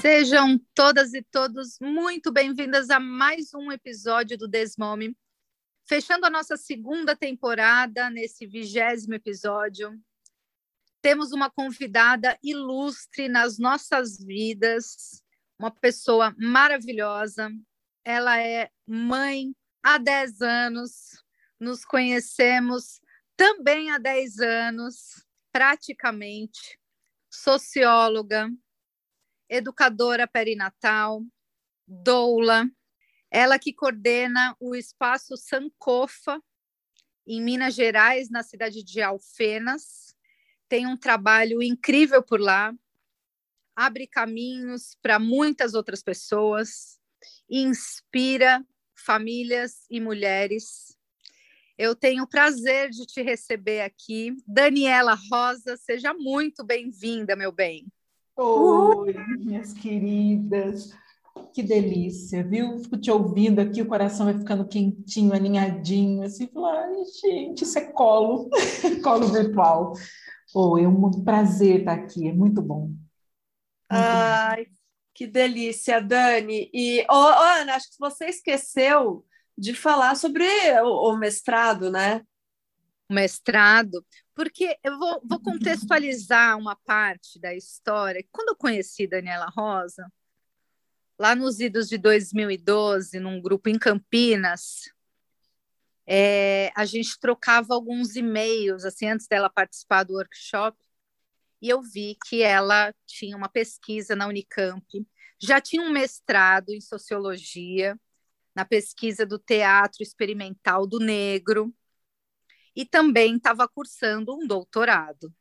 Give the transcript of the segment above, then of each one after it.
Sejam todas e todos muito bem-vindas a mais um episódio do Desmome. Fechando a nossa segunda temporada, nesse vigésimo episódio, temos uma convidada ilustre nas nossas vidas, uma pessoa maravilhosa. Ela é mãe há 10 anos, nos conhecemos também há 10 anos, praticamente, socióloga, educadora perinatal, doula, ela que coordena o espaço Sankofa, em Minas Gerais, na cidade de Alfenas. Tem um trabalho incrível por lá, abre caminhos para muitas outras pessoas, inspira famílias e mulheres. Eu tenho o prazer de te receber aqui. Daniela Rosa, seja muito bem-vinda, meu bem. Oi, minhas queridas. Que delícia, viu? Fico te ouvindo aqui, o coração vai ficando quentinho, aninhadinho, assim, ai, gente, isso é colo, colo virtual. Oi, é um prazer estar aqui, é muito bom. Muito ai, bom. que delícia, Dani. E, oh, Ana, acho que você esqueceu de falar sobre o, o mestrado, né? O mestrado, porque eu vou, vou contextualizar uma parte da história. Quando eu conheci Daniela Rosa, lá nos idos de 2012, num grupo em Campinas, é, a gente trocava alguns e-mails, assim, antes dela participar do workshop, e eu vi que ela tinha uma pesquisa na Unicamp, já tinha um mestrado em sociologia, na pesquisa do teatro experimental do negro, e também estava cursando um doutorado.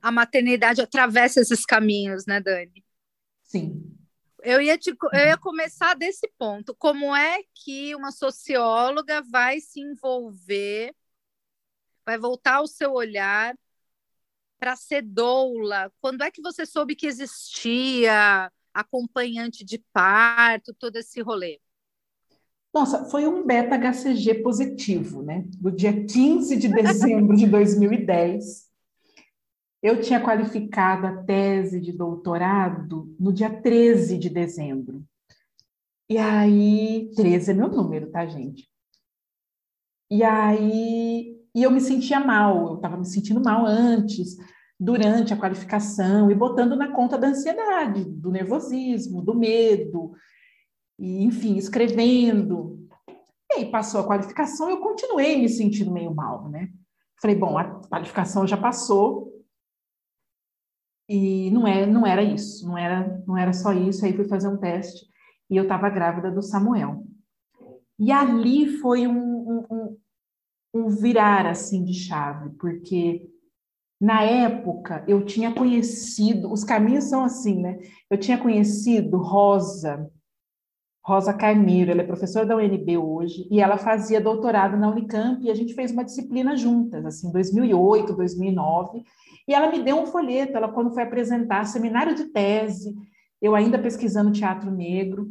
A maternidade atravessa esses caminhos, né, Dani? Sim. Eu ia, te, eu ia começar desse ponto. Como é que uma socióloga vai se envolver, vai voltar o seu olhar para ser doula? Quando é que você soube que existia acompanhante de parto, todo esse rolê? Nossa, foi um beta-HCG positivo, né? Do dia 15 de dezembro de 2010. Eu tinha qualificado a tese de doutorado no dia 13 de dezembro. E aí, 13 é meu número, tá, gente? E aí, e eu me sentia mal, eu estava me sentindo mal antes, durante a qualificação, e botando na conta da ansiedade, do nervosismo, do medo, e, enfim, escrevendo. E aí passou a qualificação, eu continuei me sentindo meio mal, né? Falei, bom, a qualificação já passou e não é, não era isso, não era, não era só isso. Aí fui fazer um teste e eu estava grávida do Samuel. E ali foi um, um, um virar assim de chave, porque na época eu tinha conhecido, os caminhos são assim, né? Eu tinha conhecido Rosa, Rosa Carneiro, ela é professora da UNB hoje, e ela fazia doutorado na Unicamp, e a gente fez uma disciplina juntas, assim, 2008, 2009, e ela me deu um folheto, ela quando foi apresentar seminário de tese, eu ainda pesquisando teatro negro,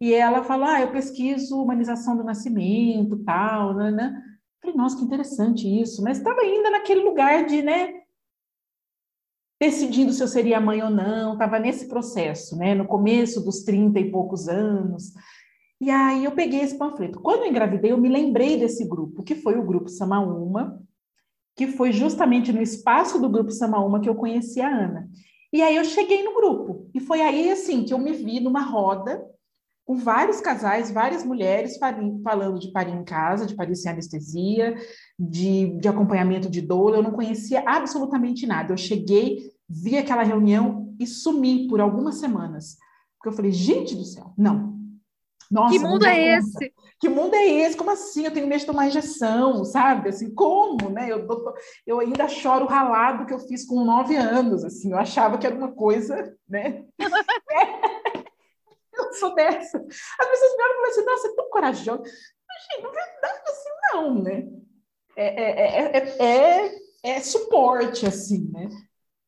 e ela falou, ah, eu pesquiso humanização do nascimento, tal, né? Falei, nossa, que interessante isso, mas estava ainda naquele lugar de, né, decidindo se eu seria mãe ou não, estava nesse processo, né, no começo dos 30 e poucos anos. E aí eu peguei esse panfleto. Quando eu engravidei, eu me lembrei desse grupo, que foi o grupo Samaúma, que foi justamente no espaço do grupo Samaúma que eu conheci a Ana. E aí eu cheguei no grupo, e foi aí assim que eu me vi numa roda com vários casais, várias mulheres falando de parir em casa, de parir sem anestesia, de, de acompanhamento de dor. Eu não conhecia absolutamente nada. Eu cheguei, vi aquela reunião e sumi por algumas semanas. Porque eu falei, gente do céu, não. Nossa, que mundo é conta. esse? Que mundo é esse? Como assim? Eu tenho medo de tomar injeção, sabe? Assim, como, né? Eu, eu ainda choro ralado que eu fiz com nove anos, assim. Eu achava que era uma coisa, né? sou dessa. As pessoas me olham e falam assim, nossa, é tão corajosa. Gente, na verdade, assim, não, né? É, é, é, é, é suporte, assim, né?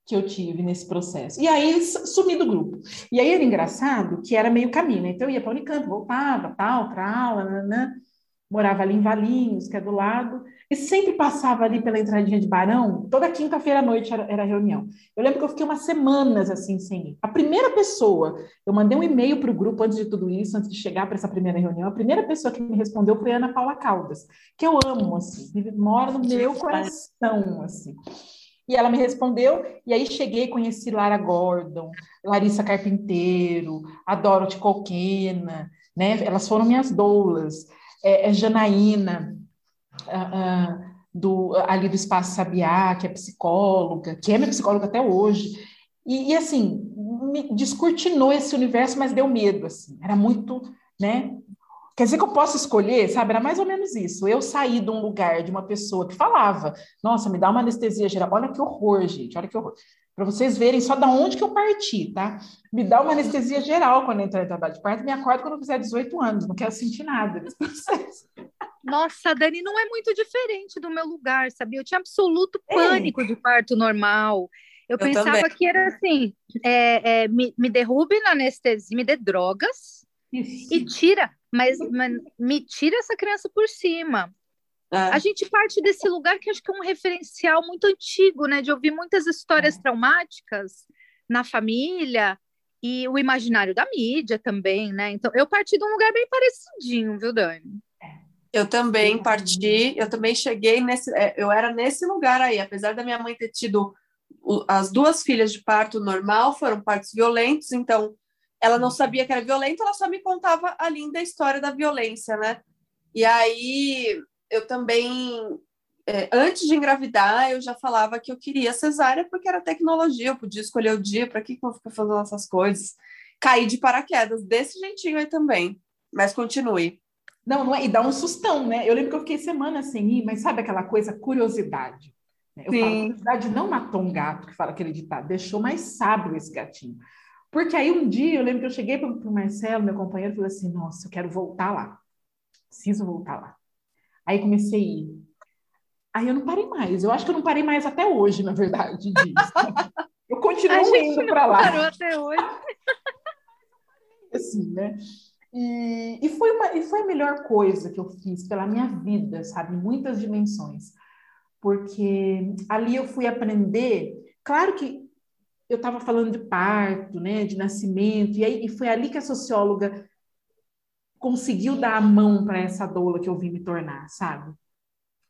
Que eu tive nesse processo. E aí, sumi do grupo. E aí era engraçado que era meio caminho, né? Então eu ia para o Unicamp, voltava, tal, para aula, né? morava ali em Valinhos, que é do lado, e sempre passava ali pela entradinha de Barão, toda quinta-feira à noite era, era, reunião. Eu lembro que eu fiquei umas semanas assim sem ir. A primeira pessoa, eu mandei um e-mail para o grupo antes de tudo isso, antes de chegar para essa primeira reunião, a primeira pessoa que me respondeu foi a Ana Paula Caldas, que eu amo, assim, mora no meu coração, assim. E ela me respondeu, e aí cheguei, conheci Lara Gordon, Larissa Carpinteiro, a Dorothy Coquena, né? Elas foram minhas doulas é, é Janaína, uh, do, ali do Espaço Sabiá, que é psicóloga, que é minha psicóloga até hoje. E, e, assim, me descortinou esse universo, mas deu medo, assim. Era muito, né? Quer dizer que eu posso escolher, sabe? Era mais ou menos isso. Eu saí de um lugar de uma pessoa que falava, nossa, me dá uma anestesia geral. Olha que horror, gente, olha que horror para vocês verem só da onde que eu parti, tá? Me dá uma anestesia geral quando entrar em trabalho de parto, me acordo quando eu fizer 18 anos, não quero sentir nada desse processo. Nossa, Dani, não é muito diferente do meu lugar, sabia? Eu tinha absoluto é. pânico é. de parto normal. Eu, eu pensava também. que era assim: é, é, me, me derrube na anestesia, me dê drogas Isso. e tira, mas, mas me tira essa criança por cima. É. A gente parte desse lugar que acho que é um referencial muito antigo, né? De ouvir muitas histórias é. traumáticas na família e o imaginário da mídia também, né? Então, eu parti de um lugar bem parecidinho, viu, Dani? Eu também parti, eu também cheguei nesse, é, eu era nesse lugar aí, apesar da minha mãe ter tido as duas filhas de parto normal, foram partos violentos, então ela não sabia que era violento, ela só me contava a linda história da violência, né? E aí eu também, é, antes de engravidar, eu já falava que eu queria cesárea porque era tecnologia, eu podia escolher o dia, para que, que eu vou ficar fazendo essas coisas? Caí de paraquedas, desse jeitinho aí também. Mas continue. Não, não é, e dá um sustão, né? Eu lembro que eu fiquei semana sem ir, mas sabe aquela coisa, curiosidade. Né? Eu Sim. falo, curiosidade não matou um gato, que fala aquele ditado, deixou mais sábio esse gatinho. Porque aí um dia, eu lembro que eu cheguei para o Marcelo, meu companheiro, e falei assim, nossa, eu quero voltar lá. Preciso voltar lá. Aí comecei a ir. Aí eu não parei mais. Eu acho que eu não parei mais até hoje, na verdade. Eu continuo indo para lá. Parou até hoje. assim, né? E, e, foi uma, e foi a melhor coisa que eu fiz pela minha vida, sabe? Muitas dimensões. Porque ali eu fui aprender. Claro que eu estava falando de parto, né? De nascimento. E, aí, e foi ali que a socióloga conseguiu dar a mão para essa doula que eu vim me tornar, sabe?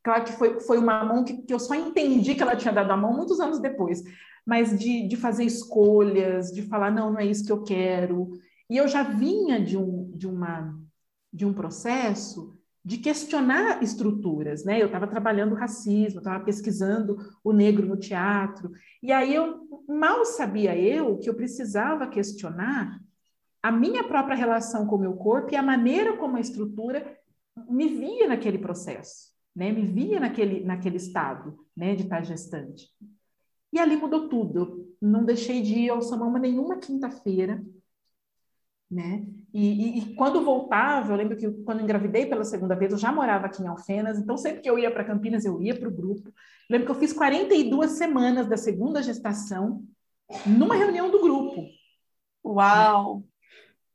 Claro que foi, foi uma mão que, que eu só entendi que ela tinha dado a mão muitos anos depois, mas de, de fazer escolhas, de falar, não, não é isso que eu quero. E eu já vinha de um, de uma, de um processo de questionar estruturas, né? Eu estava trabalhando racismo, estava pesquisando o negro no teatro, e aí eu mal sabia eu que eu precisava questionar a minha própria relação com o meu corpo e a maneira como a estrutura me via naquele processo, né? Me via naquele, naquele estado, né? De estar gestante. E ali mudou tudo. Eu não deixei de ir ao Samama nenhuma quinta-feira, né? E, e, e, quando voltava, eu lembro que quando engravidei pela segunda vez, eu já morava aqui em Alfenas, então sempre que eu ia para Campinas, eu ia para o grupo. Eu lembro que eu fiz 42 semanas da segunda gestação numa reunião do grupo. Uau!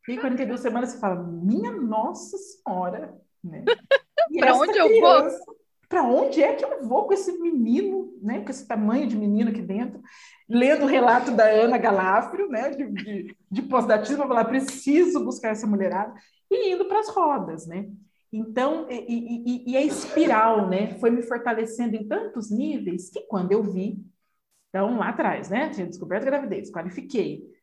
E 42 semanas você fala, minha Nossa Senhora, né? para onde criança, eu vou? Para onde é que eu vou com esse menino, né? Com esse tamanho de menino aqui dentro, lendo o relato da Ana Galafrio, né? De, de, de pós-datismo, falar, preciso buscar essa mulherada, e indo para as rodas, né? Então, e, e, e, a espiral, né? Foi me fortalecendo em tantos níveis que quando eu vi, então lá atrás, né? Tinha descoberto a gravidez, qualifiquei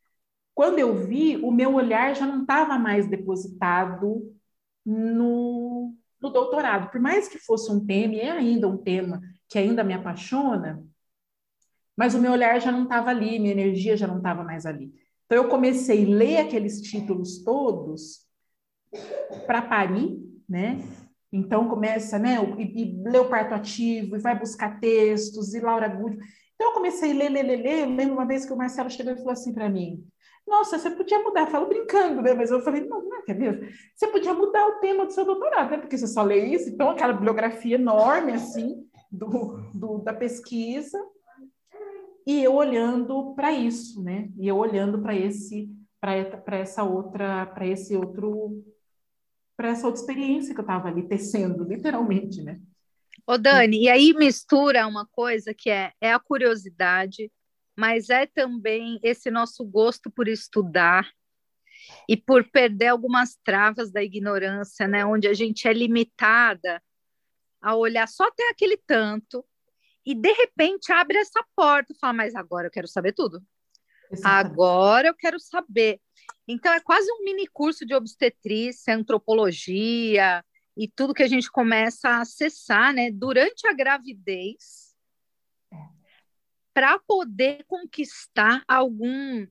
quando eu vi, o meu olhar já não estava mais depositado no, no doutorado. Por mais que fosse um tema, e é ainda um tema que ainda me apaixona, mas o meu olhar já não estava ali, minha energia já não estava mais ali. Então eu comecei a ler aqueles títulos todos para parir, né? Então começa, né, e, e ler o parto ativo, e vai buscar textos, e Laura Good. Então eu comecei a ler, ler, ler, ler. Eu lembro uma vez que o Marcelo chegou e falou assim para mim: nossa, você podia mudar, eu falo brincando, né? Mas eu falei, não, não é é mesmo? Você podia mudar o tema do seu doutorado, né? Porque você só lê isso, então aquela bibliografia enorme, assim, do, do da pesquisa, e eu olhando para isso, né? E eu olhando para esse, para essa outra, para esse outro, para essa outra experiência que eu estava ali tecendo, literalmente, né? Ô Dani, e aí mistura uma coisa que é, é a curiosidade, mas é também esse nosso gosto por estudar e por perder algumas travas da ignorância, né? Onde a gente é limitada a olhar só até aquele tanto e de repente abre essa porta e fala, mas agora eu quero saber tudo. Exatamente. Agora eu quero saber. Então é quase um mini curso de obstetrícia, antropologia e tudo que a gente começa a acessar, né, durante a gravidez para poder conquistar algum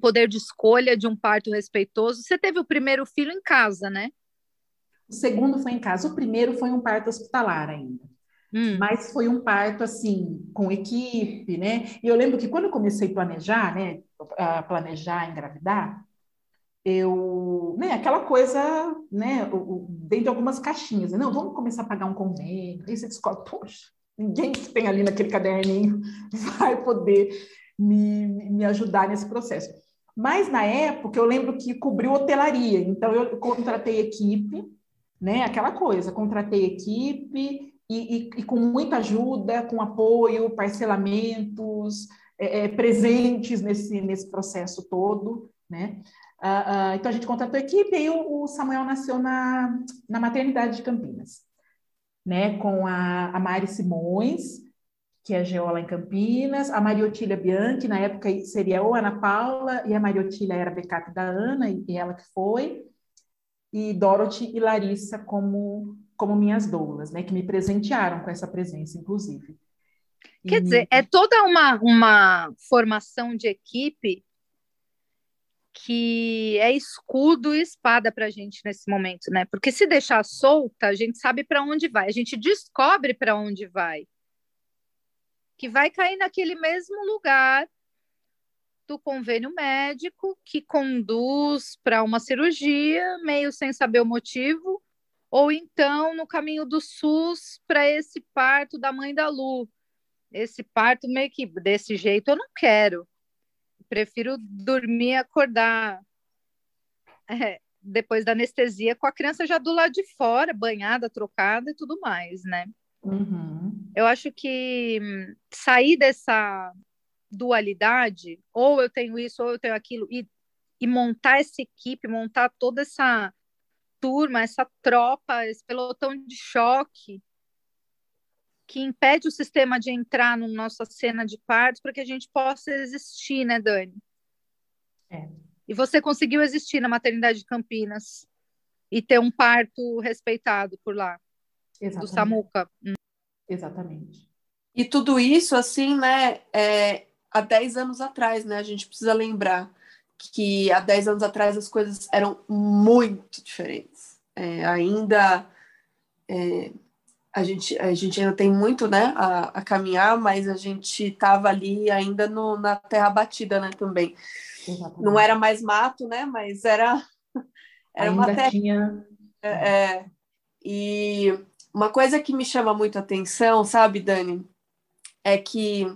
poder de escolha de um parto respeitoso. Você teve o primeiro filho em casa, né? O segundo foi em casa. O primeiro foi um parto hospitalar ainda. Hum. Mas foi um parto assim, com equipe, né? E eu lembro que quando eu comecei a planejar, né, a planejar engravidar, eu, né, aquela coisa, né, dentro de algumas caixinhas, né? não, vamos começar a pagar um convênio. Aí você descobre, poxa, ninguém que tem ali naquele caderninho vai poder me, me ajudar nesse processo. Mas na época eu lembro que cobriu hotelaria, então eu contratei equipe, né? Aquela coisa, contratei equipe e, e, e com muita ajuda, com apoio, parcelamentos, é, é, presentes nesse, nesse processo todo, né? Uh, uh, então a gente contratou equipe e o, o Samuel nasceu na, na maternidade de Campinas né, com a, a Mari Simões, que é geóloga em Campinas, a Mariotília Bianchi, na época seria ou Ana Paula, e a Mariotília era backup da Ana, e ela que foi, e Dorothy e Larissa como, como minhas doulas, né, que me presentearam com essa presença, inclusive. Quer e... dizer, é toda uma, uma formação de equipe que é escudo e espada para a gente nesse momento, né? Porque se deixar solta, a gente sabe para onde vai, a gente descobre para onde vai. Que vai cair naquele mesmo lugar do convênio médico que conduz para uma cirurgia, meio sem saber o motivo, ou então no caminho do SUS para esse parto da mãe da Lu. Esse parto meio que desse jeito eu não quero prefiro dormir e acordar é, depois da anestesia com a criança já do lado de fora, banhada, trocada e tudo mais, né? Uhum. Eu acho que hum, sair dessa dualidade, ou eu tenho isso, ou eu tenho aquilo, e, e montar essa equipe, montar toda essa turma, essa tropa, esse pelotão de choque, que impede o sistema de entrar na nossa cena de partos para que a gente possa existir, né, Dani? É. E você conseguiu existir na maternidade de Campinas e ter um parto respeitado por lá, Exatamente. do Samuca. Hum. Exatamente. E tudo isso, assim, né, é, há 10 anos atrás, né, a gente precisa lembrar que há 10 anos atrás as coisas eram muito diferentes. É, ainda é, a gente, a gente ainda tem muito né, a, a caminhar, mas a gente estava ali ainda no, na terra batida né, também. Exatamente. Não era mais mato, né? Mas era, era ainda uma terra. Tinha... É, é, e uma coisa que me chama muito a atenção, sabe, Dani, é que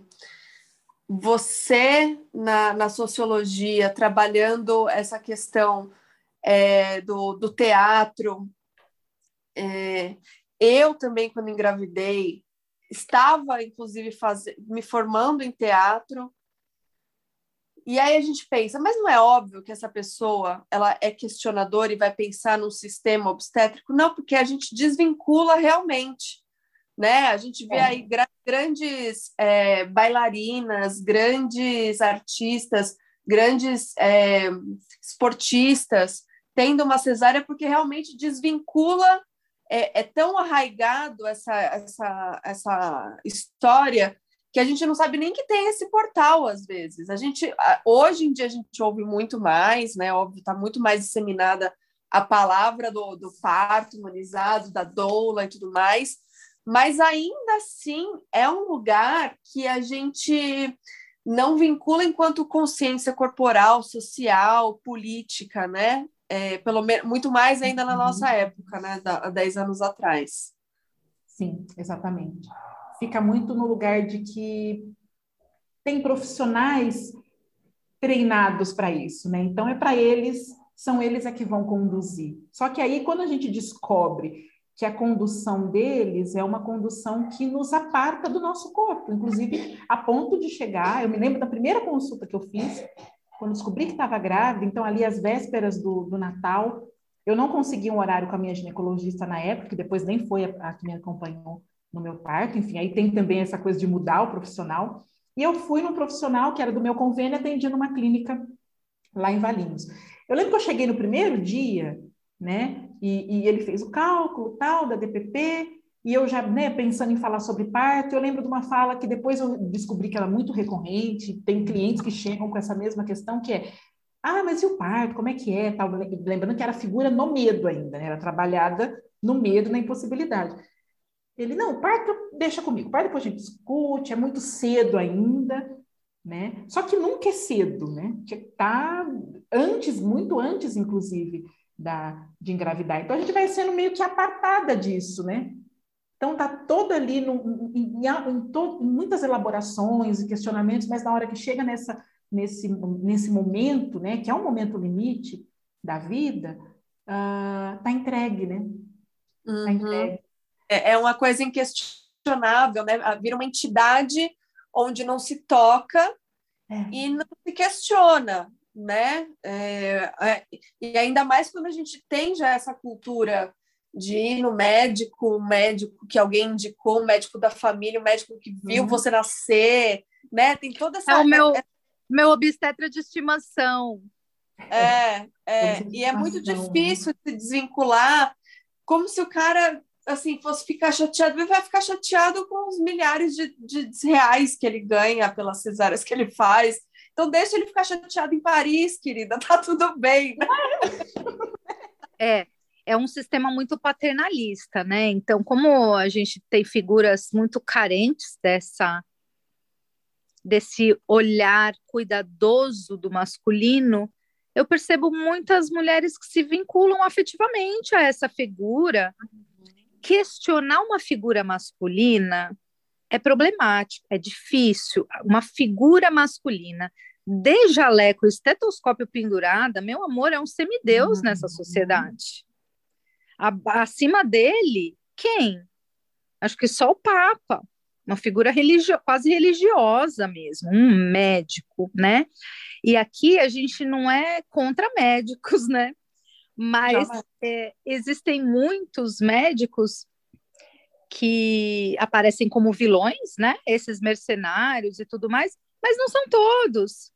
você, na, na sociologia, trabalhando essa questão é, do, do teatro, é, eu também, quando engravidei, estava, inclusive, faz... me formando em teatro. E aí a gente pensa, mas não é óbvio que essa pessoa ela é questionadora e vai pensar num sistema obstétrico? Não, porque a gente desvincula realmente. Né? A gente vê é. aí gra grandes é, bailarinas, grandes artistas, grandes é, esportistas tendo uma cesárea porque realmente desvincula é, é tão arraigado essa, essa, essa história que a gente não sabe nem que tem esse portal às vezes. A gente hoje em dia a gente ouve muito mais, né? Óbvio, está muito mais disseminada a palavra do, do parto humanizado, da doula e tudo mais, mas ainda assim é um lugar que a gente não vincula enquanto consciência corporal, social, política, né? É, pelo muito mais ainda na nossa uhum. época, né? há 10 anos atrás. Sim, exatamente. Fica muito no lugar de que tem profissionais treinados para isso, né? Então é para eles, são eles é que vão conduzir. Só que aí quando a gente descobre que a condução deles é uma condução que nos aparta do nosso corpo, inclusive a ponto de chegar. Eu me lembro da primeira consulta que eu fiz, quando descobri que estava grávida, então ali às vésperas do, do, Natal, eu não consegui um horário com a minha ginecologista na época, que depois nem foi a, a que me acompanhou no meu parto, enfim, aí tem também essa coisa de mudar o profissional. E eu fui num profissional que era do meu convênio, atendi numa clínica lá em Valinhos. Eu lembro que eu cheguei no primeiro dia, né? E, e, ele fez o cálculo tal da DPP, e eu já, né, pensando em falar sobre parto, eu lembro de uma fala que depois eu descobri que era muito recorrente, tem clientes que chegam com essa mesma questão, que é, ah, mas e o parto, como é que é? Tal, lembrando que era figura no medo ainda, né? era trabalhada no medo, na impossibilidade. Ele, não, o parto deixa comigo, o parto depois a gente discute, é muito cedo ainda, né? Só que nunca é cedo, né? Tá antes, muito antes, inclusive, da, de engravidar. Então a gente vai sendo meio que apartada disso, né? Então tá toda ali no, em, em, to, em, muitas elaborações e questionamentos, mas na hora que chega nessa, nesse, nesse momento, né, que é um momento limite da vida, uh, tá entregue, né? Tá uhum. entregue. É, é uma coisa inquestionável, né? Vira uma entidade onde não se toca é. e não se questiona né? É, é, e ainda mais quando a gente tem já essa cultura de ir no médico, médico que alguém indicou, médico da família, o médico que viu uhum. você nascer, né? Tem toda essa. É o meu, é, meu obstetra de estimação. É, é e é muito difícil se desvincular, como se o cara assim fosse ficar chateado, ele vai ficar chateado com os milhares de, de reais que ele ganha pelas cesáreas que ele faz, então deixa ele ficar chateado em Paris, querida, tá tudo bem. Né? É, é um sistema muito paternalista, né? Então, como a gente tem figuras muito carentes dessa desse olhar cuidadoso do masculino, eu percebo muitas mulheres que se vinculam afetivamente a essa figura. Questionar uma figura masculina é problemático, é difícil. Uma figura masculina de jaleco, estetoscópio pendurada, meu amor, é um semideus uhum. nessa sociedade. Acima dele, quem? Acho que só o Papa, uma figura religio quase religiosa mesmo, um médico, né? E aqui a gente não é contra médicos, né? Mas é, existem muitos médicos que aparecem como vilões, né? Esses mercenários e tudo mais, mas não são todos.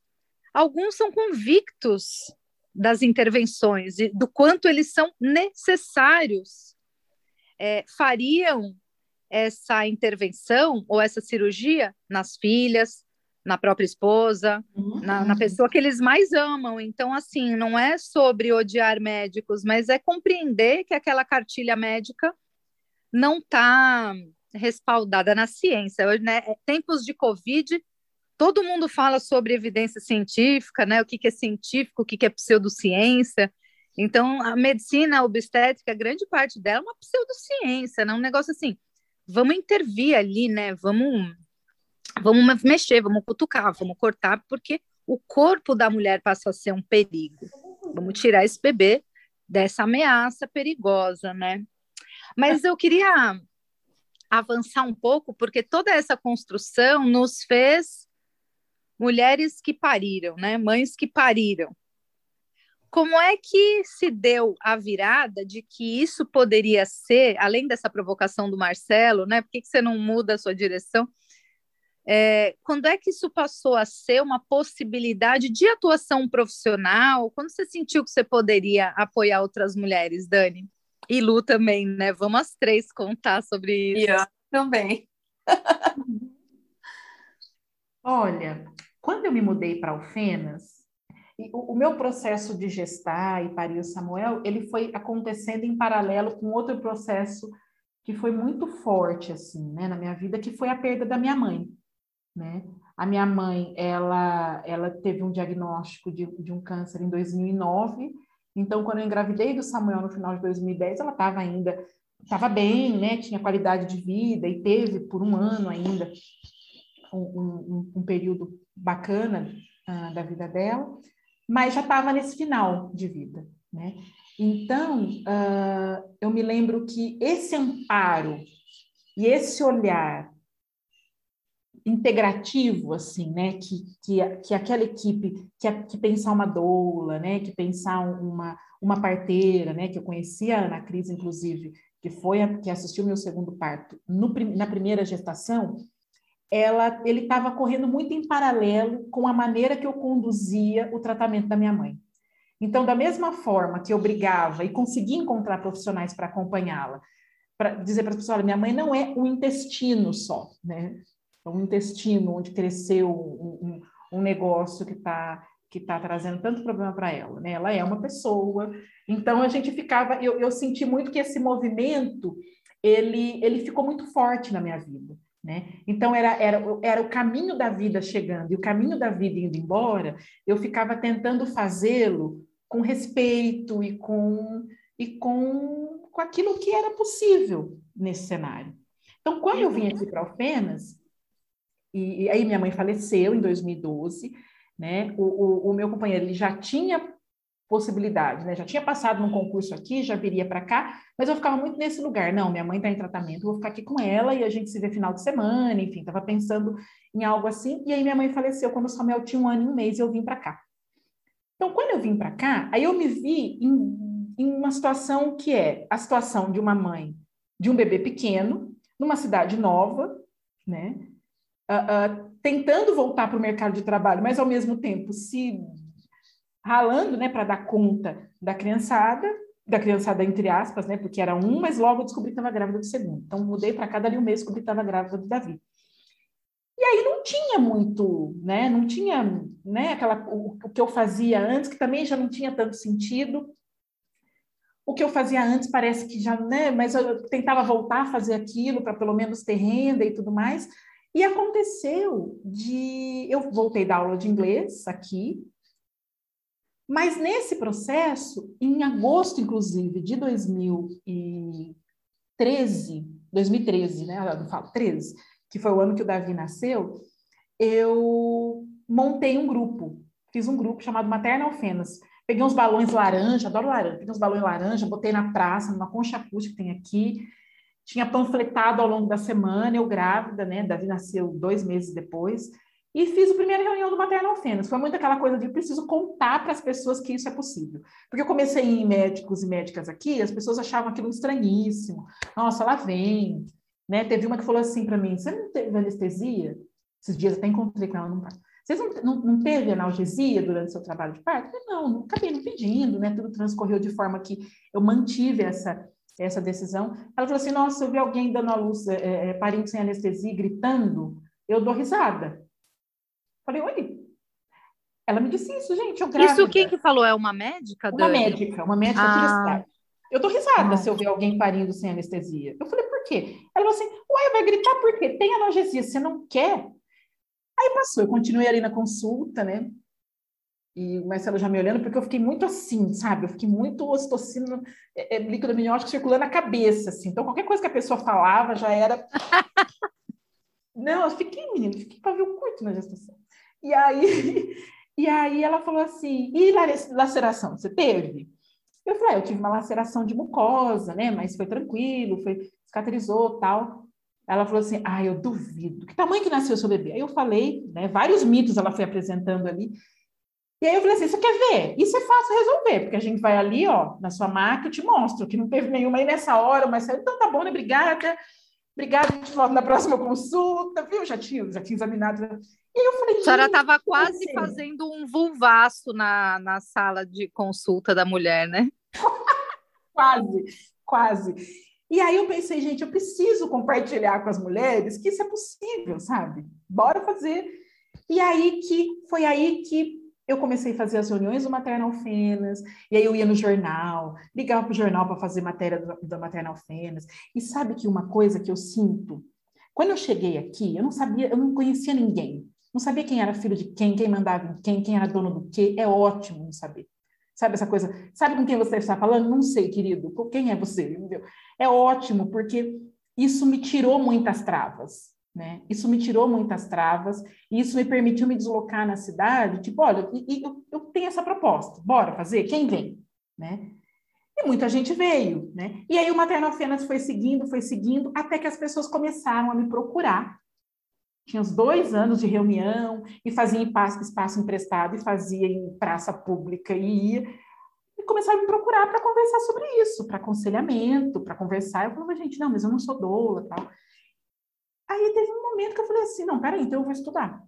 Alguns são convictos das intervenções e do quanto eles são necessários. É, fariam essa intervenção ou essa cirurgia nas filhas, na própria esposa, uhum. na, na, pessoa que eles mais amam. Então, assim, não é sobre odiar médicos, mas é compreender que aquela cartilha médica não está respaldada na ciência. Né, é tempos de Covid, todo mundo fala sobre evidência científica, né? O que, que é científico, o que, que é pseudociência. Então, a medicina a obstétrica, grande parte dela é uma pseudociência, né? Um negócio assim, vamos intervir ali, né? Vamos, vamos mexer, vamos cutucar, vamos cortar, porque o corpo da mulher passa a ser um perigo. Vamos tirar esse bebê dessa ameaça perigosa, né? Mas eu queria avançar um pouco, porque toda essa construção nos fez mulheres que pariram, né? Mães que pariram. Como é que se deu a virada de que isso poderia ser, além dessa provocação do Marcelo, né? Por que, que você não muda a sua direção? É, quando é que isso passou a ser uma possibilidade de atuação profissional? Quando você sentiu que você poderia apoiar outras mulheres, Dani? E Lu também, né? Vamos as três contar sobre isso. E eu também. Olha, quando eu me mudei para Alfenas, o, o, meu processo de gestar e parir o Samuel, ele foi acontecendo em paralelo com outro processo que foi muito forte assim, né, na minha vida, que foi a perda da minha mãe, né? A minha mãe, ela, ela teve um diagnóstico de, de um câncer em 2009. Então, quando eu engravidei do Samuel no final de 2010, ela estava ainda, estava bem, né? Tinha qualidade de vida e teve por um ano ainda um, um, um período bacana uh, da vida dela, mas já estava nesse final de vida, né? Então, uh, eu me lembro que esse amparo e esse olhar integrativo, assim, né, que, que, que aquela equipe, que, que pensar uma doula, né, que pensar uma, uma parteira, né, que eu conhecia a Ana Cris, inclusive, que foi a, que assistiu meu segundo parto no, na primeira gestação, ela, ele estava correndo muito em paralelo com a maneira que eu conduzia o tratamento da minha mãe. Então, da mesma forma que eu brigava e conseguia encontrar profissionais para acompanhá-la, para dizer para as pessoas, minha mãe não é um intestino só, né? É um intestino onde cresceu um, um, um negócio que está que tá trazendo tanto problema para ela, né? Ela é uma pessoa. Então a gente ficava, eu, eu senti muito que esse movimento ele ele ficou muito forte na minha vida. Né? Então, era, era, era o caminho da vida chegando e o caminho da vida indo embora, eu ficava tentando fazê-lo com respeito e com, e com, com aquilo que era possível nesse cenário. Então, quando eu vim aqui para Alfenas, e, e, aí minha mãe faleceu em 2012, né? O, o, o meu companheiro ele já tinha possibilidade, né? Já tinha passado num concurso aqui, já viria para cá, mas eu ficava muito nesse lugar. Não, minha mãe está em tratamento, vou ficar aqui com ela e a gente se vê final de semana, enfim, estava pensando em algo assim. E aí minha mãe faleceu quando o Samuel tinha um ano e um mês e eu vim para cá. Então, quando eu vim para cá, aí eu me vi em, em uma situação que é a situação de uma mãe de um bebê pequeno, numa cidade nova, né? Uh, uh, tentando voltar para o mercado de trabalho, mas ao mesmo tempo se ralando, né, para dar conta da criançada, da criançada entre aspas, né, porque era um, mas logo descobri que estava grávida do segundo. Então mudei para cada ali um mês descobri que estava grávida do Davi. E aí não tinha muito, né, não tinha, né, aquela o, o que eu fazia antes que também já não tinha tanto sentido. O que eu fazia antes parece que já, né, mas eu tentava voltar a fazer aquilo para pelo menos ter renda e tudo mais. E aconteceu de eu voltei da aula de inglês aqui, mas nesse processo, em agosto, inclusive, de 2013, 2013, né? Eu falo 13, que foi o ano que o Davi nasceu, eu montei um grupo. Fiz um grupo chamado Maternal Fenas. Peguei uns balões laranja, adoro laranja, peguei uns balões laranja, botei na praça, numa concha acústica que tem aqui. Tinha panfletado ao longo da semana, eu grávida, né? Davi nasceu dois meses depois e fiz a primeira reunião do Maternal Fênix. Foi muito aquela coisa de preciso contar para as pessoas que isso é possível. Porque eu comecei em médicos e médicas aqui, as pessoas achavam aquilo estranhíssimo. Nossa, lá vem. Né? Teve uma que falou assim para mim: Você não teve anestesia? Esses dias até encontrei com ela no parto. Você não, não, não, teve analgesia durante seu trabalho de parto? Não, não acabei não pedindo, né? Tudo transcorreu de forma que eu mantive essa, essa decisão. Ela falou assim: Nossa, eu vi alguém dando a luz, é, é, parindo sem anestesia, gritando, eu dou risada. Falei, oi. Ela me disse isso, gente, eu grávida. Isso quem que falou? É uma médica? Uma Dani? médica, uma médica ah. aqui da cidade. Eu dou risada ah. se eu ver alguém parindo sem anestesia. Eu falei, por quê? Ela falou assim, uai, vai gritar por quê? Tem analgesia, você não quer? Aí passou, eu continuei ali na consulta, né? E o Marcelo já me olhando, porque eu fiquei muito assim, sabe? Eu fiquei muito ocitocina, é, é, líquido amniótico circulando na cabeça, assim. Então, qualquer coisa que a pessoa falava já era... não, eu fiquei, menino, fiquei pavio curto na gestação. E aí, e aí ela falou assim: e laceração, você teve? Eu falei: ah, eu tive uma laceração de mucosa, né? Mas foi tranquilo, foi cicatrizou tal. Ela falou assim: ah, eu duvido. Que tamanho que nasceu seu bebê? Aí eu falei, né? Vários mitos ela foi apresentando ali. E aí eu falei assim: você quer ver? Isso é fácil resolver, porque a gente vai ali, ó, na sua máquina, eu te mostro que não teve nenhuma aí nessa hora, mas então tá bom, né? Obrigada. Obrigada, a gente volta na próxima consulta, viu? Já tinha, já tinha examinado. E eu falei, a senhora estava quase assim? fazendo um vulvaço na, na sala de consulta da mulher, né? quase, quase. E aí eu pensei, gente, eu preciso compartilhar com as mulheres que isso é possível, sabe? Bora fazer. E aí que foi aí que eu comecei a fazer as reuniões do Maternal Fenas, e aí eu ia no jornal, ligava para o jornal para fazer matéria do, do Maternal Fenas. E sabe que uma coisa que eu sinto? Quando eu cheguei aqui, eu não sabia, eu não conhecia ninguém. Não sabia quem era filho de quem, quem mandava em quem, quem era dono do quê. É ótimo não saber. Sabe essa coisa? Sabe com quem você está falando? Não sei, querido. Com quem é você? Entendeu? É ótimo, porque isso me tirou muitas travas. Né? Isso me tirou muitas travas e isso me permitiu me deslocar na cidade, tipo, olha, eu, eu tenho essa proposta, bora fazer? Quem vem? Né? E muita gente veio, né? E aí o Materno Fenas foi seguindo, foi seguindo, até que as pessoas começaram a me procurar. Tinha uns dois anos de reunião, e fazia em espaço emprestado, e fazia em praça pública, e ia. E começaram a me procurar para conversar sobre isso, para aconselhamento, para conversar. Eu falava, gente, não, mas eu não sou doula, tal. Aí teve um momento que eu falei assim, não, peraí, então eu vou estudar.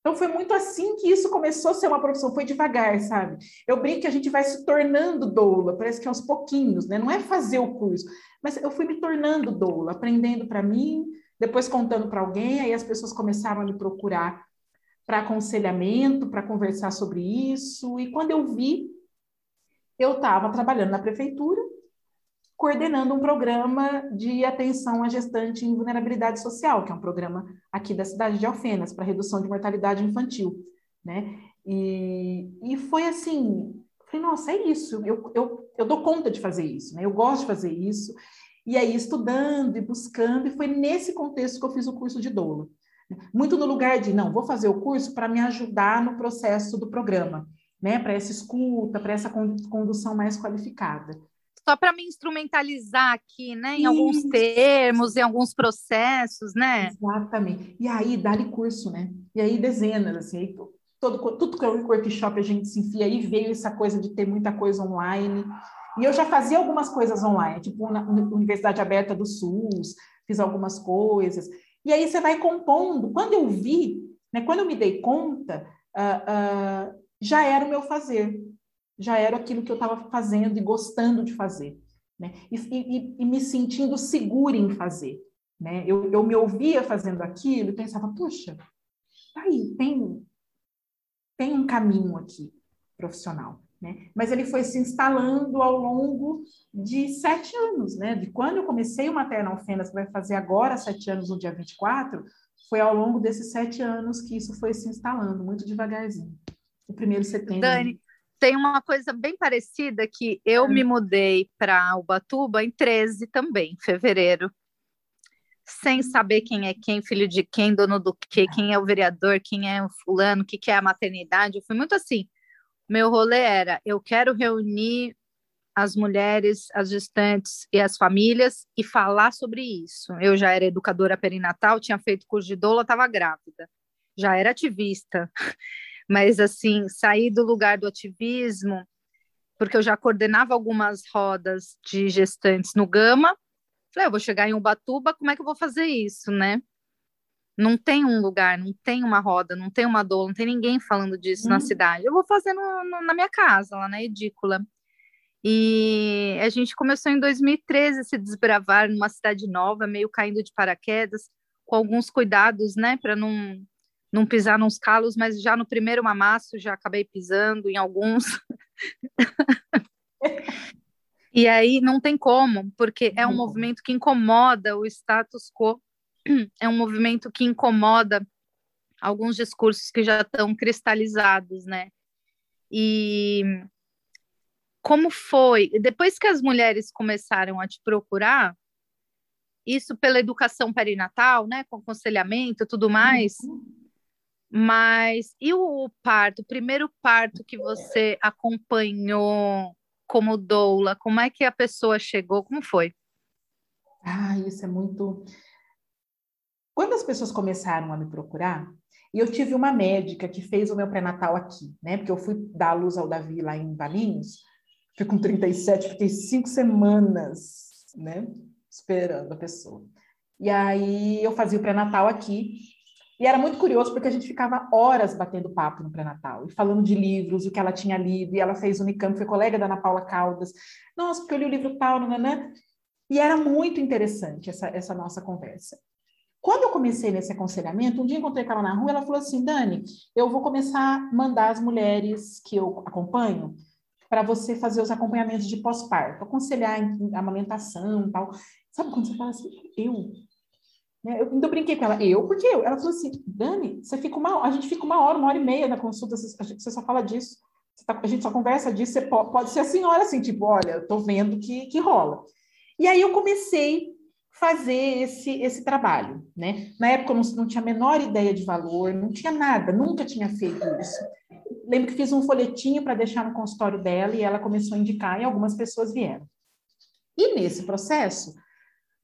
Então foi muito assim que isso começou a ser uma profissão, foi devagar, sabe? Eu brinco que a gente vai se tornando doula, parece que é aos pouquinhos, né? Não é fazer o curso, mas eu fui me tornando doula, aprendendo para mim, depois contando para alguém, aí as pessoas começaram a me procurar para aconselhamento, para conversar sobre isso, e quando eu vi, eu estava trabalhando na prefeitura coordenando um programa de atenção à gestante em vulnerabilidade social, que é um programa aqui da cidade de Alfenas, para redução de mortalidade infantil, né? E, e foi assim, falei, nossa, é isso, eu, eu, eu dou conta de fazer isso, né? Eu gosto de fazer isso. E aí, estudando e buscando, e foi nesse contexto que eu fiz o curso de doula. Muito no lugar de, não, vou fazer o curso para me ajudar no processo do programa, né? Para essa escuta, para essa condução mais qualificada só para me instrumentalizar aqui, né? Em Isso. alguns termos, em alguns processos, né? Exatamente. E aí, dá-lhe curso, né? E aí, dezenas, assim, aí, todo, tudo que é workshop a gente se enfia, aí veio essa coisa de ter muita coisa online. E eu já fazia algumas coisas online, tipo na Universidade Aberta do SUS, fiz algumas coisas. E aí você vai compondo. Quando eu vi, né, quando eu me dei conta, uh, uh, já era o meu fazer já era aquilo que eu estava fazendo e gostando de fazer, né? E, e, e, me sentindo segura em fazer, né? Eu, eu me ouvia fazendo aquilo e pensava, puxa, tá aí, tem, tem um caminho aqui profissional, né? Mas ele foi se instalando ao longo de sete anos, né? De quando eu comecei o Maternal Fenas, que vai fazer agora sete anos no dia 24, foi ao longo desses sete anos que isso foi se instalando, muito devagarzinho. O primeiro setembro. Dani, tem uma coisa bem parecida que eu me mudei para Ubatuba em 13 também, fevereiro, sem saber quem é quem, filho de quem, dono do quê, quem é o vereador, quem é o fulano, o que, que é a maternidade. Eu fui muito assim. Meu rolê era: eu quero reunir as mulheres, as gestantes e as famílias e falar sobre isso. Eu já era educadora perinatal, tinha feito curso de doula, estava grávida, já era ativista mas assim, sair do lugar do ativismo, porque eu já coordenava algumas rodas de gestantes no Gama. Falei, ah, eu vou chegar em Ubatuba, como é que eu vou fazer isso, né? Não tem um lugar, não tem uma roda, não tem uma dor, não tem ninguém falando disso hum. na cidade. Eu vou fazer no, no, na minha casa, lá na Edícula. E a gente começou em 2013 a se desbravar numa cidade nova, meio caindo de paraquedas, com alguns cuidados, né, para não não pisar nos calos, mas já no primeiro mamaço já acabei pisando em alguns. e aí não tem como, porque é um movimento que incomoda o status quo, é um movimento que incomoda alguns discursos que já estão cristalizados, né? E como foi? Depois que as mulheres começaram a te procurar, isso pela educação perinatal, né, com aconselhamento, tudo mais, mas e o parto, o primeiro parto que você acompanhou como doula, como é que a pessoa chegou? Como foi? Ah, isso é muito. Quando as pessoas começaram a me procurar, e eu tive uma médica que fez o meu pré-natal aqui, né? Porque eu fui dar a luz ao Davi lá em Valinhos, fui com 37, fiquei cinco semanas, né? Esperando a pessoa. E aí eu fazia o pré-natal aqui, e era muito curioso porque a gente ficava horas batendo papo no pré-natal e falando de livros, o que ela tinha lido, e ela fez Unicamp, foi colega da Ana Paula Caldas. Nossa, porque eu li o livro tal, nananã. E era muito interessante essa, essa nossa conversa. Quando eu comecei nesse aconselhamento, um dia encontrei com ela na rua, ela falou assim, Dani, eu vou começar a mandar as mulheres que eu acompanho para você fazer os acompanhamentos de pós-parto, aconselhar em amamentação e tal. Sabe quando você fala assim, eu Né? Eu ainda brinquei com ela, eu, porque eu? Ela falou assim, Dani, você fica uma, a gente fica uma hora, uma hora e meia na consulta, você só fala disso, tá, a gente só conversa disso, você pode, pode ser a senhora assim, tipo, olha, eu tô vendo que, que rola. E aí eu comecei fazer esse, esse trabalho, né? Na época eu não, tinha a menor ideia de valor, não tinha nada, nunca tinha feito isso. Lembro que fiz um folhetinho para deixar no consultório dela e ela começou a indicar e algumas pessoas vieram. E nesse processo,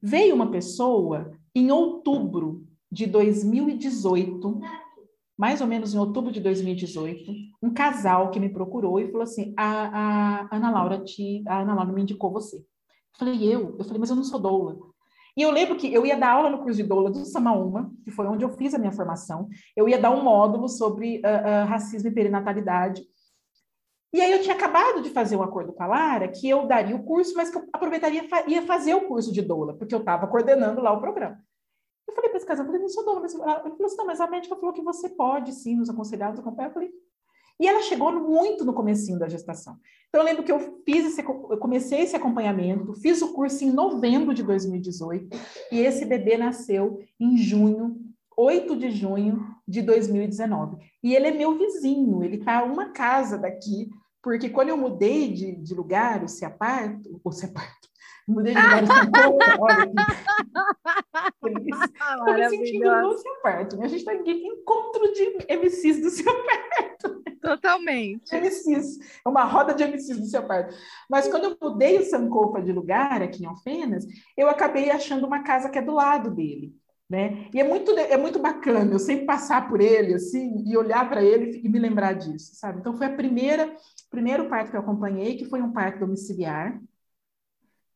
veio uma pessoa em outubro de 2018, mais ou menos em outubro de 2018, um casal que me procurou e falou assim: a, a Ana Laura te, a Ana Laura me indicou você. Eu falei, eu? Eu falei, mas eu não sou doula. E eu lembro que eu ia dar aula no curso de doula do Samaúma, que foi onde eu fiz a minha formação. Eu ia dar um módulo sobre uh, uh, racismo e perinatalidade. E aí eu tinha acabado de fazer um acordo com a Lara que eu daria o curso, mas que eu aproveitaria ia fazer o curso de doula, porque eu estava coordenando lá o programa. Eu falei para esse casal, eu falei, não sou doula, mas ele falou não, mas a médica falou que você pode sim nos aconselhar, nos acompanhar. Eu falei, e ela chegou muito no comecinho da gestação. Então, eu lembro que eu fiz esse, eu comecei esse acompanhamento, fiz o curso em novembro de 2018, e esse bebê nasceu em junho, 8 de junho de 2019. E ele é meu vizinho, ele está uma casa daqui, porque quando eu mudei de, de lugar, o Ciaparto, o Ciaparto, mudei de lugar. Estou me sentindo no Ciaparto, né? A gente está em encontro de MCs do Ciaparto. Totalmente. MCs, é uma roda de MCs do Ciaparto. Mas quando eu mudei o Sankofa de lugar, aqui em Alfenas, eu acabei achando uma casa que é do lado dele. Né? E é muito, é muito bacana eu sempre passar por ele assim e olhar para ele e me lembrar disso, sabe? Então foi a primeira primeiro parto que eu acompanhei, que foi um parto domiciliar,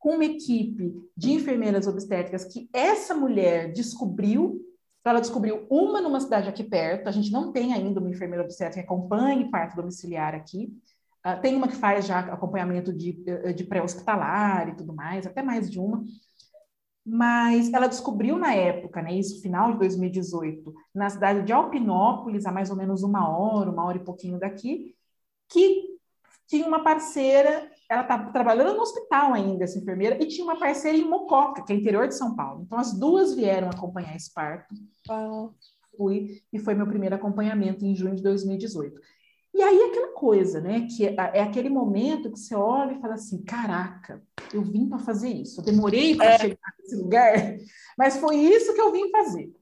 com uma equipe de enfermeiras obstétricas que essa mulher descobriu. Ela descobriu uma numa cidade aqui perto. A gente não tem ainda uma enfermeira obstétrica que acompanhe parto domiciliar aqui. Uh, tem uma que faz já acompanhamento de, de pré-hospitalar e tudo mais, até mais de uma mas ela descobriu na época, né, isso final de 2018, na cidade de Alpinópolis, a mais ou menos uma hora, uma hora e pouquinho daqui, que tinha uma parceira, ela estava trabalhando no hospital ainda, essa enfermeira, e tinha uma parceira em Mococa, que é interior de São Paulo. Então, as duas vieram acompanhar esse parto. Fui, e foi meu primeiro acompanhamento em junho de 2018. E aí aquela coisa, né? Que é, é, aquele momento que você olha e fala assim: caraca, eu vim para fazer isso. Eu demorei para é. chegar nesse lugar, mas foi isso que eu vim fazer.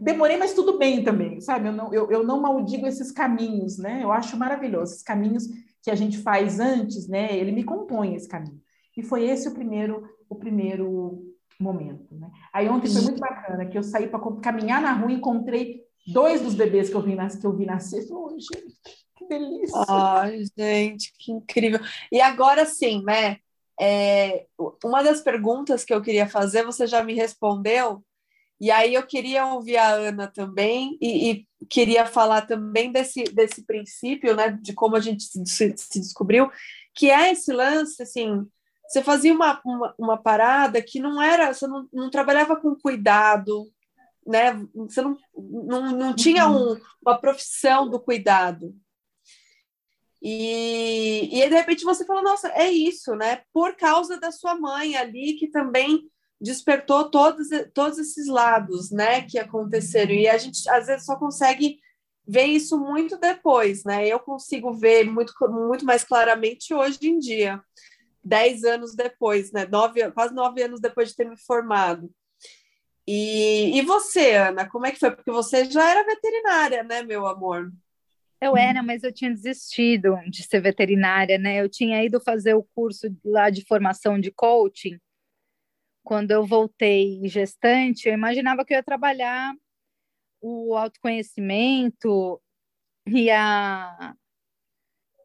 Demorei, mas tudo bem também, sabe? Eu não, eu, eu não maldigo esses caminhos, né? Eu acho maravilhoso. Esses caminhos que a gente faz antes, né? Ele me compõe esse caminho. E foi esse o primeiro, o primeiro momento, né? Aí ontem foi muito bacana, que eu saí para caminhar na rua e encontrei dois dos bebês que eu vi, nas, que eu vi nascer. Falei, oh, gente, que delícia! Ai, gente, que incrível! E agora sim, né? É, uma das perguntas que eu queria fazer, você já me respondeu, e aí eu queria ouvir a Ana também, e, e queria falar também desse, desse princípio, né, de como a gente se, se descobriu, que é esse lance, assim, você fazia uma, uma, uma, parada que não era, você não, não trabalhava com cuidado, né? Você não, não, não tinha uhum. um, uma profissão do cuidado. E, e aí, de repente, você fala, nossa, é isso, né? Por causa da sua mãe ali, que também despertou todos, todos esses lados, né, que aconteceram. E a gente, às vezes, só consegue ver isso muito depois, né? Eu consigo ver muito, muito mais claramente hoje em dia, dez anos depois, né? Nove, quase nove anos depois de ter me formado. E, e você, Ana, como é que foi? Porque você já era veterinária, né, meu amor? Eu era, mas eu tinha desistido de ser veterinária, né? Eu tinha ido fazer o curso lá de formação de coaching. Quando eu voltei gestante, eu imaginava que eu ia trabalhar o autoconhecimento e a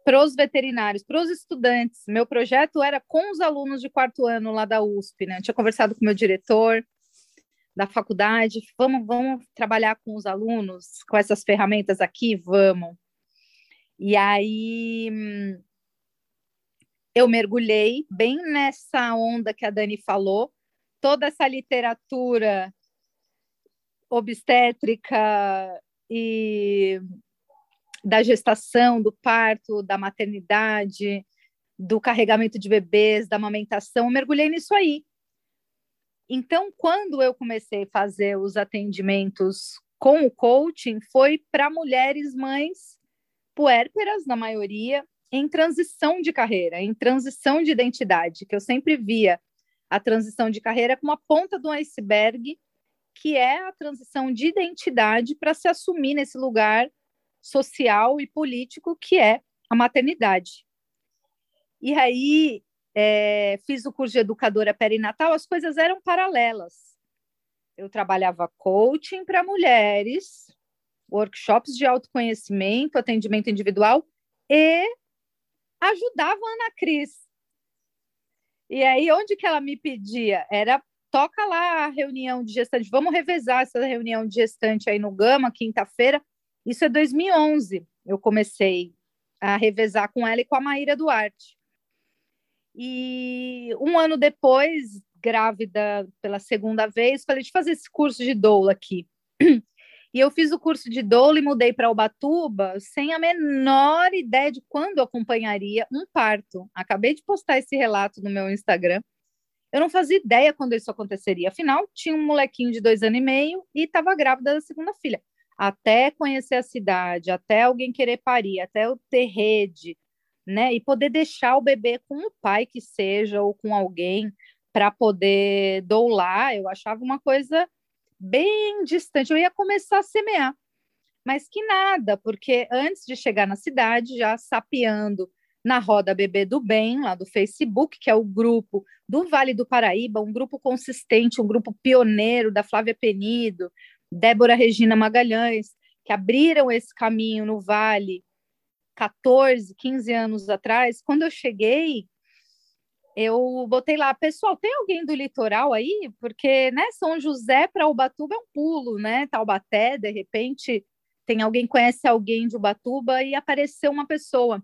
para os veterinários, para os estudantes. Meu projeto era com os alunos de quarto ano lá da USP, né? Eu tinha conversado com o meu diretor, da faculdade, vamos, vamos trabalhar com os alunos, com essas ferramentas aqui, vamos. E aí eu mergulhei bem nessa onda que a Dani falou, toda essa literatura obstétrica e da gestação, do parto, da maternidade, do carregamento de bebês, da amamentação, eu mergulhei nisso aí. Então, quando eu comecei a fazer os atendimentos com o coaching, foi para mulheres mães puérperas, na maioria, em transição de carreira, em transição de identidade, que eu sempre via a transição de carreira como a ponta do iceberg, que é a transição de identidade para se assumir nesse lugar social e político que é a maternidade. E aí é, fiz o curso de educadora perinatal, as coisas eram paralelas. Eu trabalhava coaching para mulheres, workshops de autoconhecimento, atendimento individual e ajudava a Ana Cris. E aí, onde que ela me pedia? Era toca lá a reunião de gestante, vamos revezar essa reunião de gestante aí no Gama, quinta-feira. Isso é 2011. Eu comecei a revezar com ela e com a Maíra Duarte. E um ano depois, grávida pela segunda vez, falei de fazer esse curso de doula aqui. E eu fiz o curso de doula e mudei para Ubatuba sem a menor ideia de quando acompanharia um parto. Acabei de postar esse relato no meu Instagram. Eu não fazia ideia quando isso aconteceria. Afinal, tinha um molequinho de dois anos e meio e estava grávida da segunda filha. Até conhecer a cidade, até alguém querer parir, até eu ter rede, né? E poder deixar o bebê com o pai que seja ou com alguém para poder doular, eu achava uma coisa bem distante. Eu ia começar a semear, mas que nada, porque antes de chegar na cidade, já sapeando na Roda Bebê do Bem, lá do Facebook, que é o grupo do Vale do Paraíba, um grupo consistente, um grupo pioneiro da Flávia Penido, Débora Regina Magalhães, que abriram esse caminho no Vale 14, 15 anos atrás, quando eu cheguei, eu botei lá, pessoal, tem alguém do litoral aí? Porque, né, São José para Ubatuba é um pulo, né? Taubaté, de repente, tem alguém conhece alguém de Ubatuba e apareceu uma pessoa.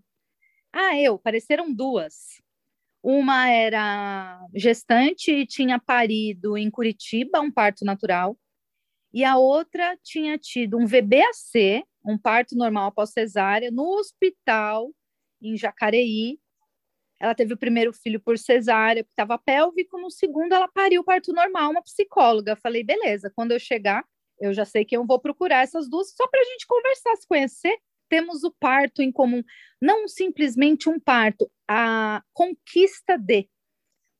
Ah, eu, apareceram duas. Uma era gestante e tinha parido em Curitiba, um parto natural, e a outra tinha tido um VBAC, um parto normal após cesárea, no hospital em Jacareí. Ela teve o primeiro filho por cesárea, porque estava pélvico, no segundo ela pariu parto normal, uma psicóloga. Falei, beleza, quando eu chegar, eu já sei que eu vou procurar essas duas, só para a gente conversar, se conhecer. Temos o parto em comum, não simplesmente um parto, a conquista de,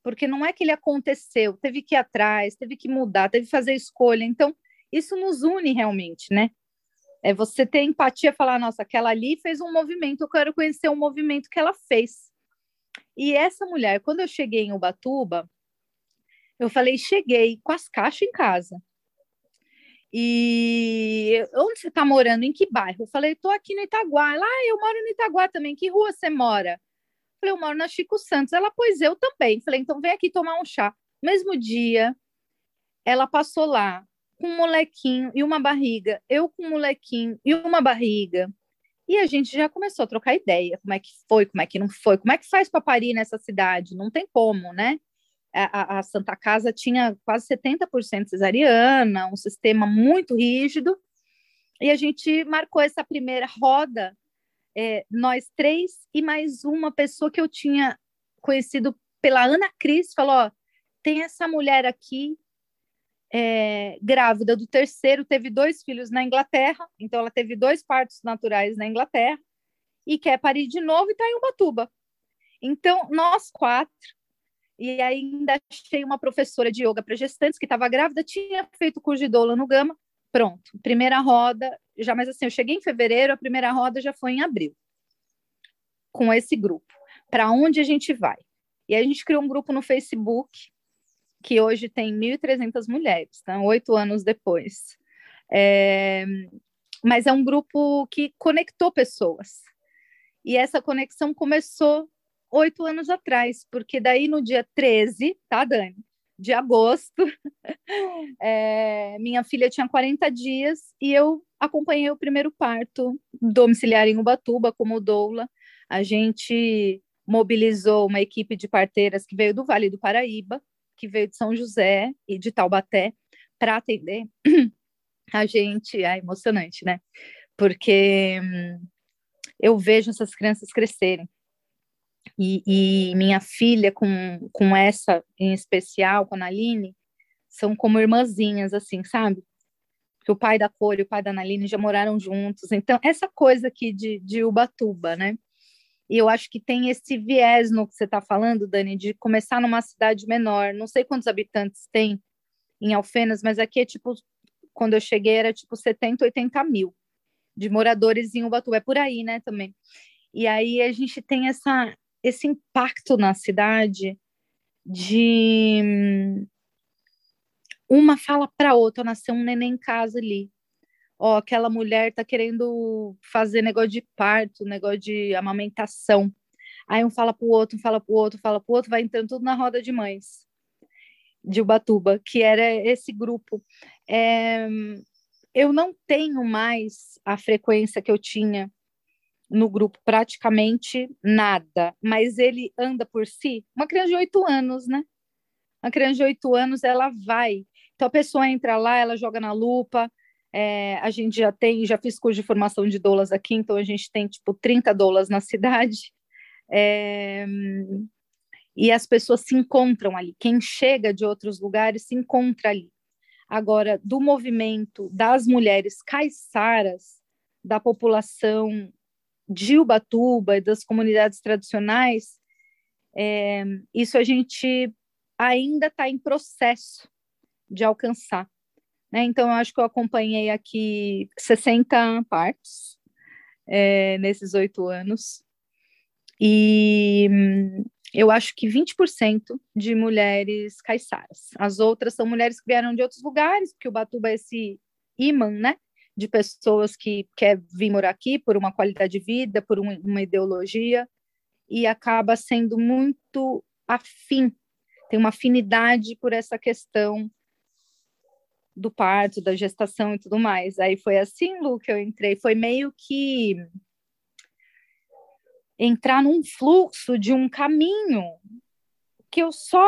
porque não é que ele aconteceu, teve que ir atrás, teve que mudar, teve que fazer escolha. Então, isso nos une realmente, né? É você ter empatia, falar, nossa, aquela ali fez um movimento, eu quero conhecer o movimento que ela fez. E essa mulher, quando eu cheguei em Ubatuba, eu falei, cheguei com as caixas em casa. E onde você está morando? Em que bairro? Eu falei, estou aqui no Itaguá. Ela, ah, eu moro no Itaguá também. Que rua você mora? Eu falei, eu moro na Chico Santos. Ela, pois eu também. Eu falei, então vem aqui tomar um chá. Mesmo dia, ela passou lá com um molequinho e uma barriga, eu com um molequinho e uma barriga. E a gente já começou a trocar ideia, como é que foi, como é que não foi, como é que faz para parir nessa cidade? Não tem como, né? A, a, Santa Casa tinha quase 70% cesariana, um sistema muito rígido, e a gente marcou essa primeira roda, é, nós três e mais uma pessoa que eu tinha conhecido pela Ana Cris, falou, ó, tem essa mulher aqui é, grávida do terceiro, teve dois filhos na Inglaterra, então ela teve dois partos naturais na Inglaterra, e quer parir de novo e está em Ubatuba. Então, nós quatro, e ainda achei uma professora de yoga para gestantes que estava grávida, tinha feito curso de doula no Gama, pronto, primeira roda, já, mas assim, eu cheguei em fevereiro, a primeira roda já foi em abril, com esse grupo. Para onde a gente vai? E a gente criou um grupo no Facebook, que hoje tem 1.300 mulheres, tá? oito anos depois. É, mas é um grupo que conectou pessoas. E essa conexão começou oito anos atrás, porque daí no dia 13, tá, Dani? De agosto, é, minha filha tinha 40 dias e eu acompanhei o primeiro parto domiciliar em Ubatuba como doula. A gente mobilizou uma equipe de parteiras que veio do Vale do Paraíba, que veio de São José e de Taubaté para atender a gente. É emocionante, né? Porque hum, eu vejo essas crianças crescerem. E, e, minha filha, com, com essa em especial, com a Naline, são como irmãzinhas, assim, sabe? Que o pai da Cor e o pai da Naline já moraram juntos. Então, essa coisa aqui de, de Ubatuba, né? E eu acho que tem esse viés no que você está falando, Dani, de começar numa cidade menor. Não sei quantos habitantes tem em Alfenas, mas aqui é tipo, quando eu cheguei era tipo 70, 80 mil de moradores em Ubatuba. É por aí, né, também. E aí a gente tem essa, esse impacto na cidade de uma fala para outra, nasceu um neném em casa ali. Ó, aquela mulher tá querendo fazer negócio de parto, negócio de amamentação. Aí um fala pro outro, um fala pro outro, fala pro outro, vai entrando tudo na roda de mães de Ubatuba, que era esse grupo. É, eu não tenho mais a frequência que eu tinha no grupo, praticamente nada, mas ele anda por si. Uma criança de oito anos, né? Uma criança de oito anos, ela vai. Então a pessoa entra lá, ela joga na lupa. É, a gente já tem, já fiz curso de formação de doulas aqui, então a gente tem tipo 30 doulas na cidade. É, e as pessoas se encontram ali. Quem chega de outros lugares se encontra ali. Agora, do movimento das mulheres caiçaras, da população de Ubatuba e das comunidades tradicionais, é, isso a gente ainda está em processo de alcançar. Né? Então, eu acho que eu acompanhei aqui 60 partos é, nesses oito anos, e eu acho que 20% de mulheres caiçaras. As outras são mulheres que vieram de outros lugares, porque o Batuba é esse imã, né? De pessoas que quer vir morar aqui por uma qualidade de vida, por um, uma ideologia, e acaba sendo muito afim, tem uma afinidade por essa questão do parto, da gestação e tudo mais. Aí foi assim, Lu, que eu entrei. Foi meio que entrar num fluxo de um caminho que eu só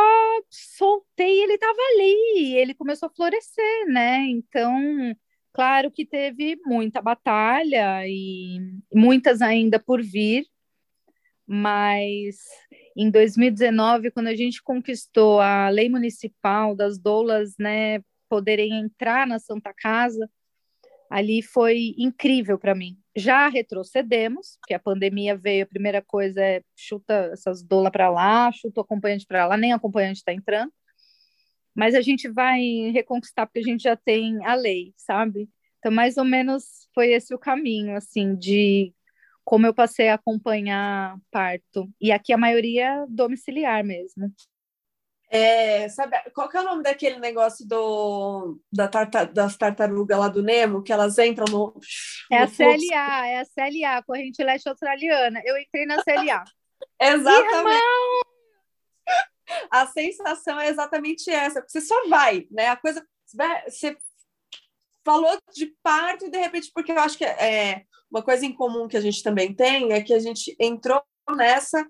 soltei ele estava ali, ele começou a florescer, né? Então, claro que teve muita batalha e muitas ainda por vir, mas em 2019, quando a gente conquistou a lei municipal das doulas, né, poderem entrar na Santa Casa, ali foi incrível para mim. Já retrocedemos, porque a pandemia veio, a primeira coisa é chuta essas dolas para lá, chuta o acompanhante para lá, nem acompanhante está entrando. Mas a gente vai reconquistar porque a gente já tem a lei, sabe? Então, mais ou menos foi esse o caminho, assim, de como eu passei a acompanhar parto. E aqui a maioria domiciliar mesmo. É, sabe, qual que é o nome daquele negócio do, da tarta, das tartarugas lá do Nemo, que elas entram no. É no a CLA, é a CLA, Corrente Leste Australiana. Eu entrei na CLA. exatamente. A sensação é exatamente essa, porque você só vai, né? A coisa. Você falou de parto e de repente, porque eu acho que é uma coisa em comum que a gente também tem é que a gente entrou nessa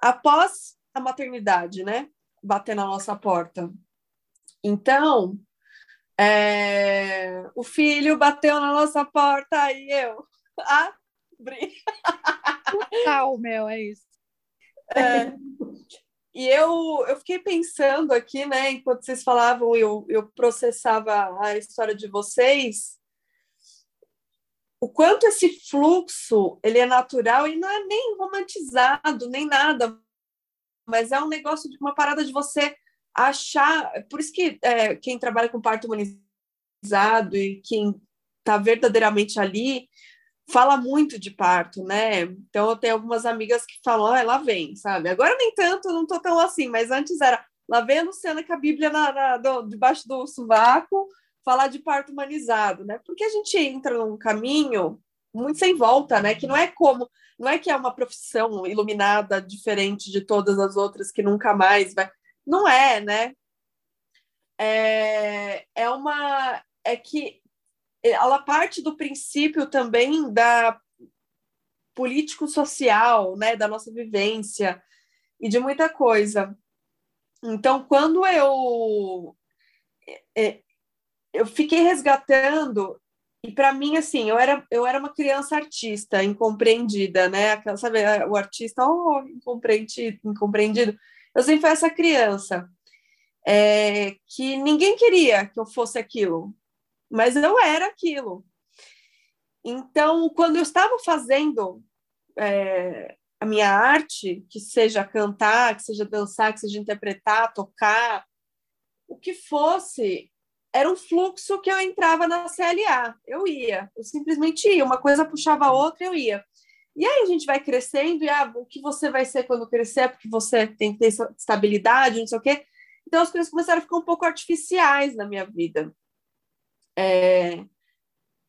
após a maternidade, né? Bater na nossa porta. Então, é, o filho bateu na nossa porta e eu abri. Total, meu, é isso. É, e eu, eu fiquei pensando aqui, né, enquanto vocês falavam, eu, eu processava a história de vocês, o quanto esse fluxo ele é natural e não é nem romantizado, nem nada, mas é um negócio de uma parada de você achar. Por isso que é, quem trabalha com parto humanizado e quem está verdadeiramente ali fala muito de parto, né? Então eu tenho algumas amigas que falam, ah, lá vem, sabe? Agora nem tanto, não tô tão assim, mas antes era lá vem a Luciana com a Bíblia na, na, do, debaixo do sovaco falar de parto humanizado, né? Porque a gente entra num caminho muito sem volta, né? Que não é como, não é que é uma profissão iluminada diferente de todas as outras que nunca mais vai. Não é, né? É, é uma. É que ela parte do princípio também da político-social, né? Da nossa vivência e de muita coisa. Então, quando eu é, eu fiquei resgatando e para mim, assim, eu era, eu era uma criança artista, incompreendida, né? Aquela, sabe, o artista, oh, incompreendido, incompreendido. Eu sempre fui essa criança. é, que ninguém queria que eu fosse aquilo, mas eu era aquilo. Então, quando eu estava fazendo é, a minha arte, que seja cantar, que seja dançar, que seja interpretar, tocar, o que fosse, era um fluxo que eu entrava na CLA. Eu ia, eu simplesmente ia, uma coisa puxava a outra, eu ia. E aí a gente vai crescendo, e ah, o que você vai ser quando crescer, porque você tem que ter estabilidade, não sei o quê. Então as coisas começaram a ficar um pouco artificiais na minha vida. É,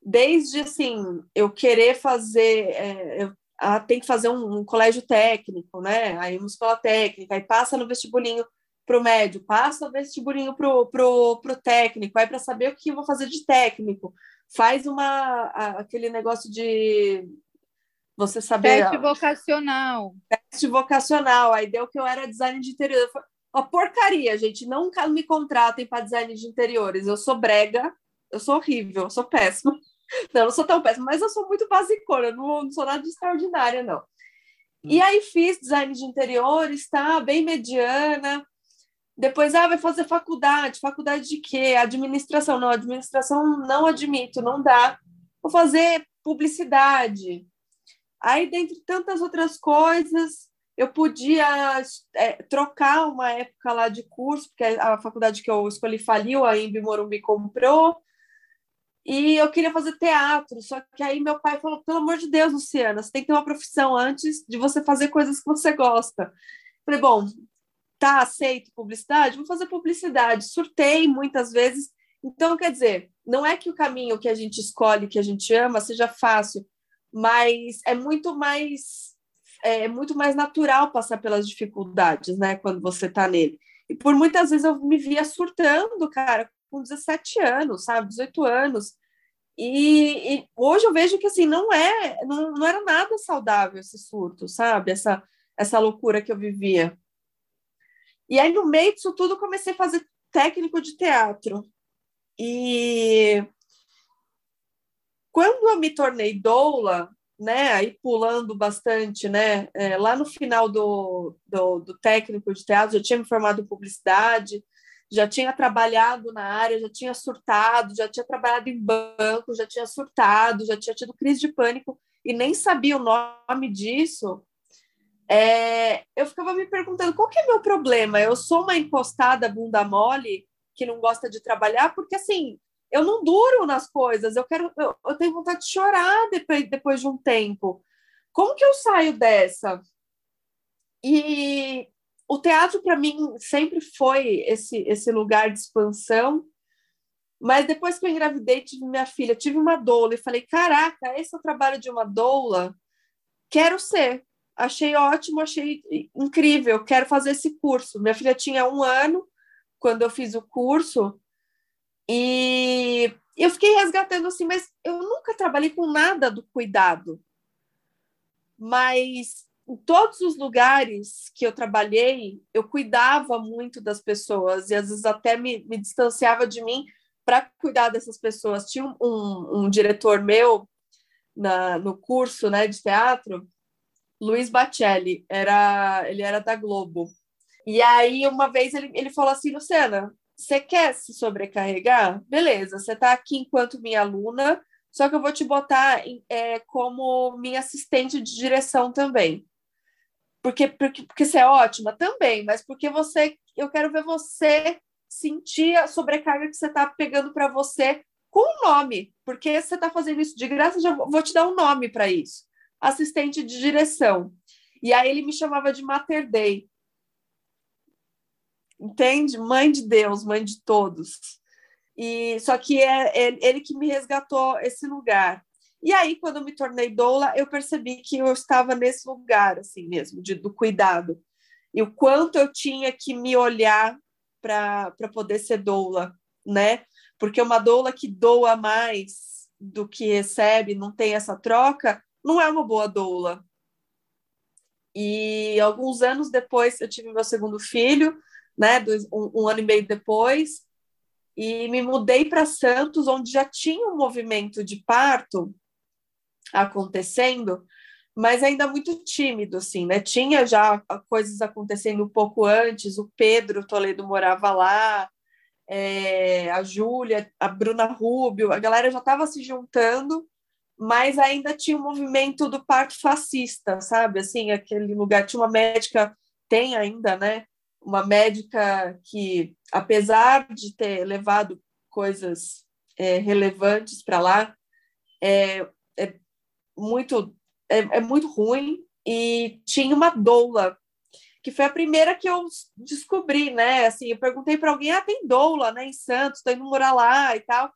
desde assim, eu querer fazer, é, eu ah, tem que fazer um, um, colégio técnico, né? Aí uma escola técnica, aí passa no vestibulinho para o médio, passa o vestibulinho para o técnico, aí para saber o que eu vou fazer de técnico, faz uma aquele negócio de você saber. Teste vocacional. Teste vocacional, aí deu que eu era design de interior. Uma porcaria, gente. Nunca me contratem para design de interiores. Eu sou brega, eu sou horrível, eu sou péssima. Não, eu não sou tão péssima, mas eu sou muito basicona, não, não sou nada de extraordinária, não. E aí fiz design de interiores, tá? Bem mediana. Depois, ah, vai fazer faculdade. Faculdade de quê? Administração. Não, administração não admito, não dá. Vou fazer publicidade. Aí, dentre tantas outras coisas, eu podia é, trocar uma época lá de curso, porque a faculdade que eu escolhi faliu, a Embi Morumbi comprou, e eu queria fazer teatro, só que aí meu pai falou, pelo amor de Deus, Luciana, você tem que ter uma profissão antes de você fazer coisas que você gosta. Falei, bom, tá aceito publicidade? Vou fazer publicidade. Surtei muitas vezes. Então, quer dizer, não é que o caminho que a gente escolhe, que a gente ama, seja fácil, mas é muito mais é muito mais natural passar pelas dificuldades, né, quando você está nele. E por muitas vezes eu me via surtando, cara, com 17 anos, sabe, 18 anos. E, e, hoje eu vejo que assim não é, não, não era nada saudável esse surto, sabe? Essa essa loucura que eu vivia. E aí no meio disso tudo comecei a fazer técnico de teatro. E quando eu me tornei doula, né, aí pulando bastante, né, é, lá no final do, do, do, técnico de teatro, já tinha me formado em publicidade, já tinha trabalhado na área, já tinha surtado, já tinha trabalhado em banco, já tinha surtado, já tinha tido crise de pânico e nem sabia o nome disso. É, eu ficava me perguntando qual que é meu problema? Eu sou uma encostada bunda mole que não gosta de trabalhar, porque assim, eu não duro nas coisas, eu quero, eu, eu tenho vontade de chorar depois, depois de um tempo. Como que eu saio dessa? E o teatro para mim sempre foi esse esse lugar de expansão. Mas depois que eu engravidei, tive minha filha, tive uma doula e falei: "Caraca, esse é o trabalho de uma doula. Quero ser. Achei ótimo, achei incrível, quero fazer esse curso". Minha filha tinha um ano quando eu fiz o curso e eu fiquei resgatando assim, mas eu nunca trabalhei com nada do cuidado. Mas em todos os lugares que eu trabalhei, eu cuidava muito das pessoas e às vezes até me, me distanciava de mim para cuidar dessas pessoas. Tinha um, um, diretor meu na, no curso né, de teatro, Luiz Bacelli, era, ele era da Globo. E aí, uma vez, ele, ele falou assim, Luciana, você quer se sobrecarregar? Beleza, você está aqui enquanto minha aluna, só que eu vou te botar é, como minha assistente de direção também. Porque, porque, porque você é ótima também, mas porque você, eu quero ver você sentir a sobrecarga que você está pegando para você com o nome, porque você está fazendo isso de graça, já vou te dar um nome para isso. Assistente de direção. E aí ele me chamava de Mater Day entende? Mãe de Deus, mãe de todos. E só que é, é ele que me resgatou esse lugar. E aí, quando eu me tornei doula, eu percebi que eu estava nesse lugar, assim mesmo, de, do cuidado. E o quanto eu tinha que me olhar para poder ser doula, né? Porque uma doula que doa mais do que recebe, não tem essa troca, não é uma boa doula. E alguns anos depois eu tive meu segundo filho, né, dois, um, um ano e meio depois, e me mudei para Santos, onde já tinha um movimento de parto acontecendo, mas ainda muito tímido, assim, né? Tinha já coisas acontecendo um pouco antes, o Pedro Toledo morava lá, é, a Júlia, a Bruna Rubio, a galera já estava se juntando, mas ainda tinha o movimento do parto fascista, sabe? Assim, aquele lugar tinha uma médica, tem ainda, né? Uma médica que, apesar de ter levado coisas é, relevantes para lá, é, é muito é, é muito ruim e tinha uma doula que foi a primeira que eu descobri, né? Assim, eu perguntei para alguém, ah, tem doula, né, em Santos, tô indo morar lá e tal.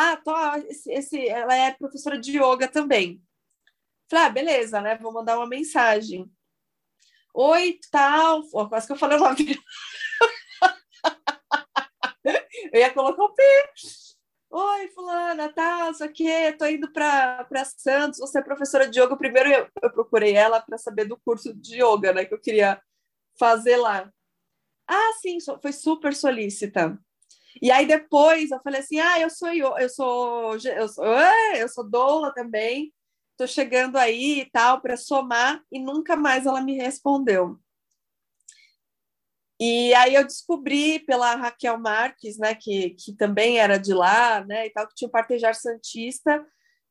Ah, tô, esse, esse, ela é professora de yoga também. Falei, ah, beleza, né? Vou mandar uma mensagem. Oi, tal. Oh, quase que eu falei o nome. eu ia colocar o P. Oi, fulana, tá, isso aqui, tô indo para Santos, você é professora de yoga. Primeiro eu, eu procurei ela para saber do curso de yoga, né, que eu queria fazer lá. Ah, sim, foi super solícita. E aí depois eu falei assim: "Ah, eu sou eu sou eu sou, eu sou doula também. Tô chegando aí e tal para somar" e nunca mais ela me respondeu. E aí eu descobri pela Raquel Marques, né, que, que também era de lá, né, e tal, que tinha o Partejar Santista,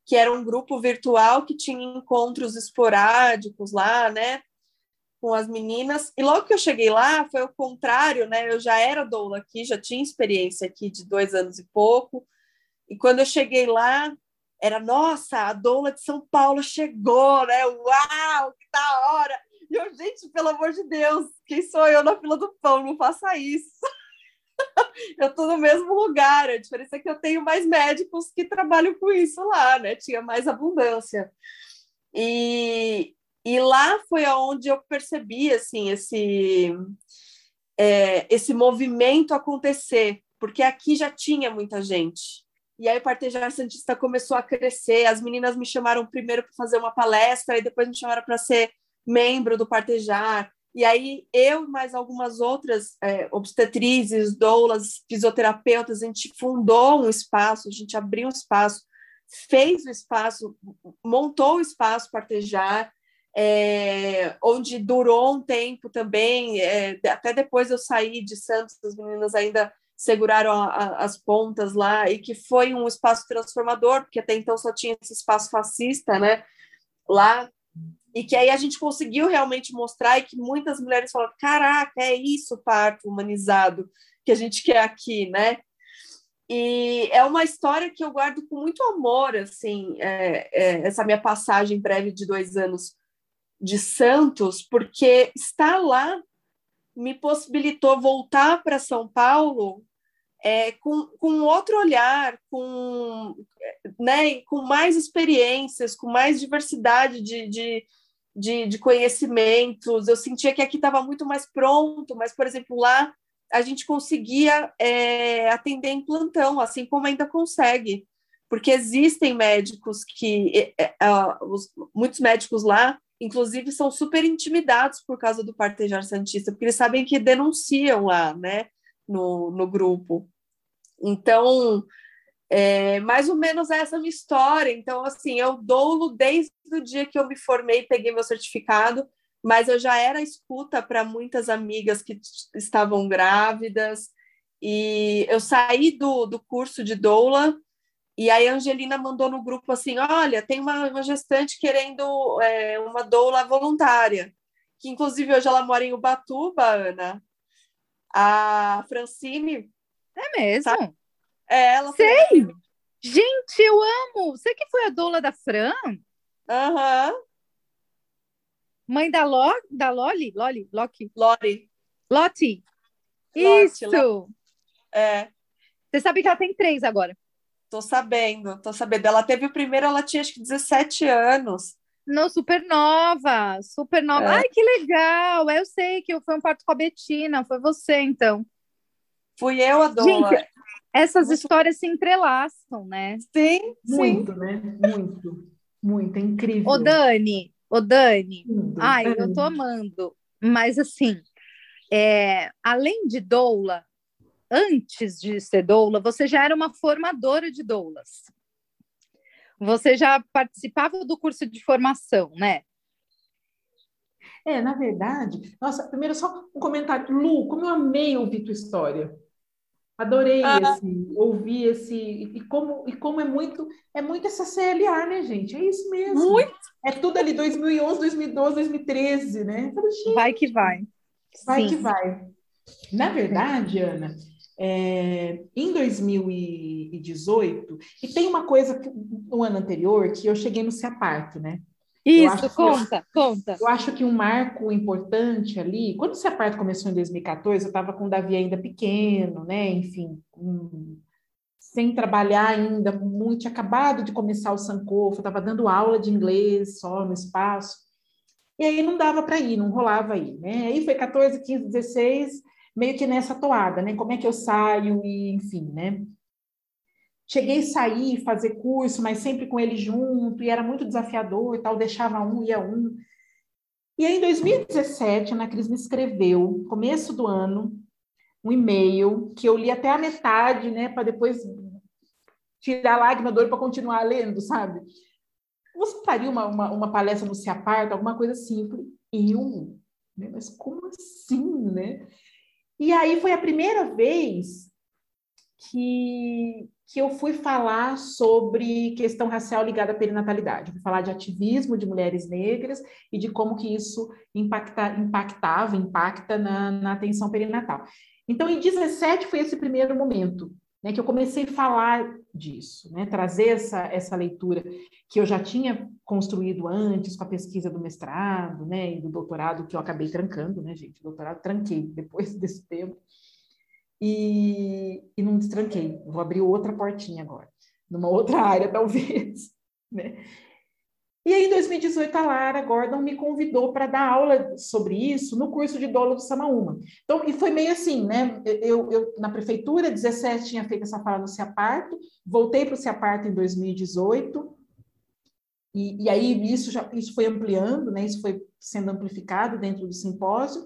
que era um grupo virtual que tinha encontros esporádicos lá, né, com as meninas. E logo que eu cheguei lá, foi o contrário, né, eu já era doula aqui, já tinha experiência aqui de dois anos e pouco. E quando eu cheguei lá, era, nossa, a doula de São Paulo chegou, né, uau, que da hora! E eu, gente, pelo amor de Deus, quem sou eu na fila do pão? Não faça isso. eu estou no mesmo lugar. A diferença é que eu tenho mais médicos que trabalham com isso lá, né? Tinha mais abundância. E, e lá foi aonde eu percebi assim esse é, esse movimento acontecer, porque aqui já tinha muita gente. E aí o Partejar Santista começou a crescer. As meninas me chamaram primeiro para fazer uma palestra e depois me chamaram para ser membro do Partejar. E aí eu e mais algumas outras é, obstetrizes, doulas, fisioterapeutas, a gente fundou um espaço, a gente abriu um espaço, fez o espaço, montou o espaço Partejar, é, onde durou um tempo também, é, até depois eu saí de Santos, as meninas ainda seguraram a, a, as pontas lá, e que foi um espaço transformador, porque até então só tinha esse espaço fascista, né, lá, e que aí a gente conseguiu realmente mostrar e que muitas mulheres falam: caraca, é isso parto humanizado que a gente quer aqui, né? E é uma história que eu guardo com muito amor, assim, é, é, essa minha passagem breve de dois anos de Santos, porque estar lá me possibilitou voltar para São Paulo é, com, com outro olhar, com, né, com mais experiências, com mais diversidade de, de, de, de conhecimentos. Eu sentia que aqui estava muito mais pronto, mas, por exemplo, lá a gente conseguia é, atender em plantão, assim como ainda consegue, porque existem médicos que, é, é, os, muitos médicos lá, inclusive, são super intimidados por causa do partejar santista, porque eles sabem que denunciam lá, né, no, no grupo. Então, é, mais ou menos essa minha história. Então, assim, eu dou desde o dia que eu me formei, peguei meu certificado, mas eu já era escuta para muitas amigas que estavam grávidas. E eu saí do, do curso de doula e aí a Angelina mandou no grupo assim: olha, tem uma, uma gestante querendo é, uma doula voluntária, que inclusive hoje ela mora em Ubatuba, Ana. A Francine. É mesmo? Sabe? É, ela Sei! Foi... Gente, eu amo! Você que foi a doula da Fran? Aham. Uhum. Mãe da, Lo, da Loli? Loli? Loki? Lori. Loti. Isso! Loti. É. Você sabe que ela tem três agora. Tô sabendo, tô sabendo. Ela teve o primeiro, ela tinha acho que 17 anos. Não, super nova, super nova. É. Ai, que legal! Eu sei que foi um parto com a Betina, foi você, então. Fui eu a doula. Gente, essas muito... histórias se entrelaçam, né? Sim, muito, sim. né? Muito, muito, é incrível. Ô, Dani, ô, Dani, ai, eu tô amando, mas assim, é, além de doula, antes de ser doula, você já era uma formadora de doulas. Você já participava do curso de formação, né? É, na verdade, nossa, primeiro só um comentário. Lu, como eu amei ouvir tua história. Adorei ah. esse, ouvir esse e como e como é muito é muito essa CLA, né, gente? É isso mesmo. Muito. É tudo ali 2011, 2012, 2013, né? vai que vai. Vai Sim. que vai. Na verdade, Ana, é, em 2018, e tem uma coisa que, no ano anterior que eu cheguei no Ciaparto, né? Isso, conta, eu, conta. Eu acho que um marco importante ali, quando o Ciaparto começou em 2014, eu estava com o Davi ainda pequeno, né? Enfim, um, sem trabalhar ainda muito, tinha acabado de começar o Sankofa, estava dando aula de inglês só no espaço. E aí não dava para ir, não rolava aí, né? Aí foi 14, 15, 16, meio que nessa toada, né? Como é que eu saio e enfim, né? Cheguei a sair, fazer curso, mas sempre com ele junto, e era muito desafiador e tal, deixava um, ia um. E aí, em 2017, a Ana Cris me escreveu, começo do ano, um e-mail que eu li até a metade, né, para depois tirar a lágrima do olho para continuar lendo, sabe? Você faria uma, uma, uma palestra no Ciaparto, alguma coisa assim? Eu? Né? Mas como assim, né? E aí foi a primeira vez que, que eu fui falar sobre questão racial ligada à perinatalidade. Fui falar de ativismo de mulheres negras e de como que isso impacta, impactava, impacta na, na atenção perinatal. Então, em 17 foi esse primeiro momento né, que eu comecei a falar disso, né, trazer essa, essa leitura que eu já tinha construído antes com a pesquisa do mestrado né, e do doutorado, que eu acabei trancando, né, gente? Doutorado tranquei depois desse tempo e, e não destranquei. Vou abrir outra portinha agora, numa outra área, talvez. Né? E aí, em 2018, a Lara Gordon me convidou para dar aula sobre isso no curso de dolo do Samaúma. Então, e foi meio assim, né? Eu, eu na prefeitura, 17, tinha feito essa fala no Ciaparto, voltei para o Ciaparto em 2018, e, e aí isso, já, isso foi ampliando, né? Isso foi sendo amplificado dentro do simpósio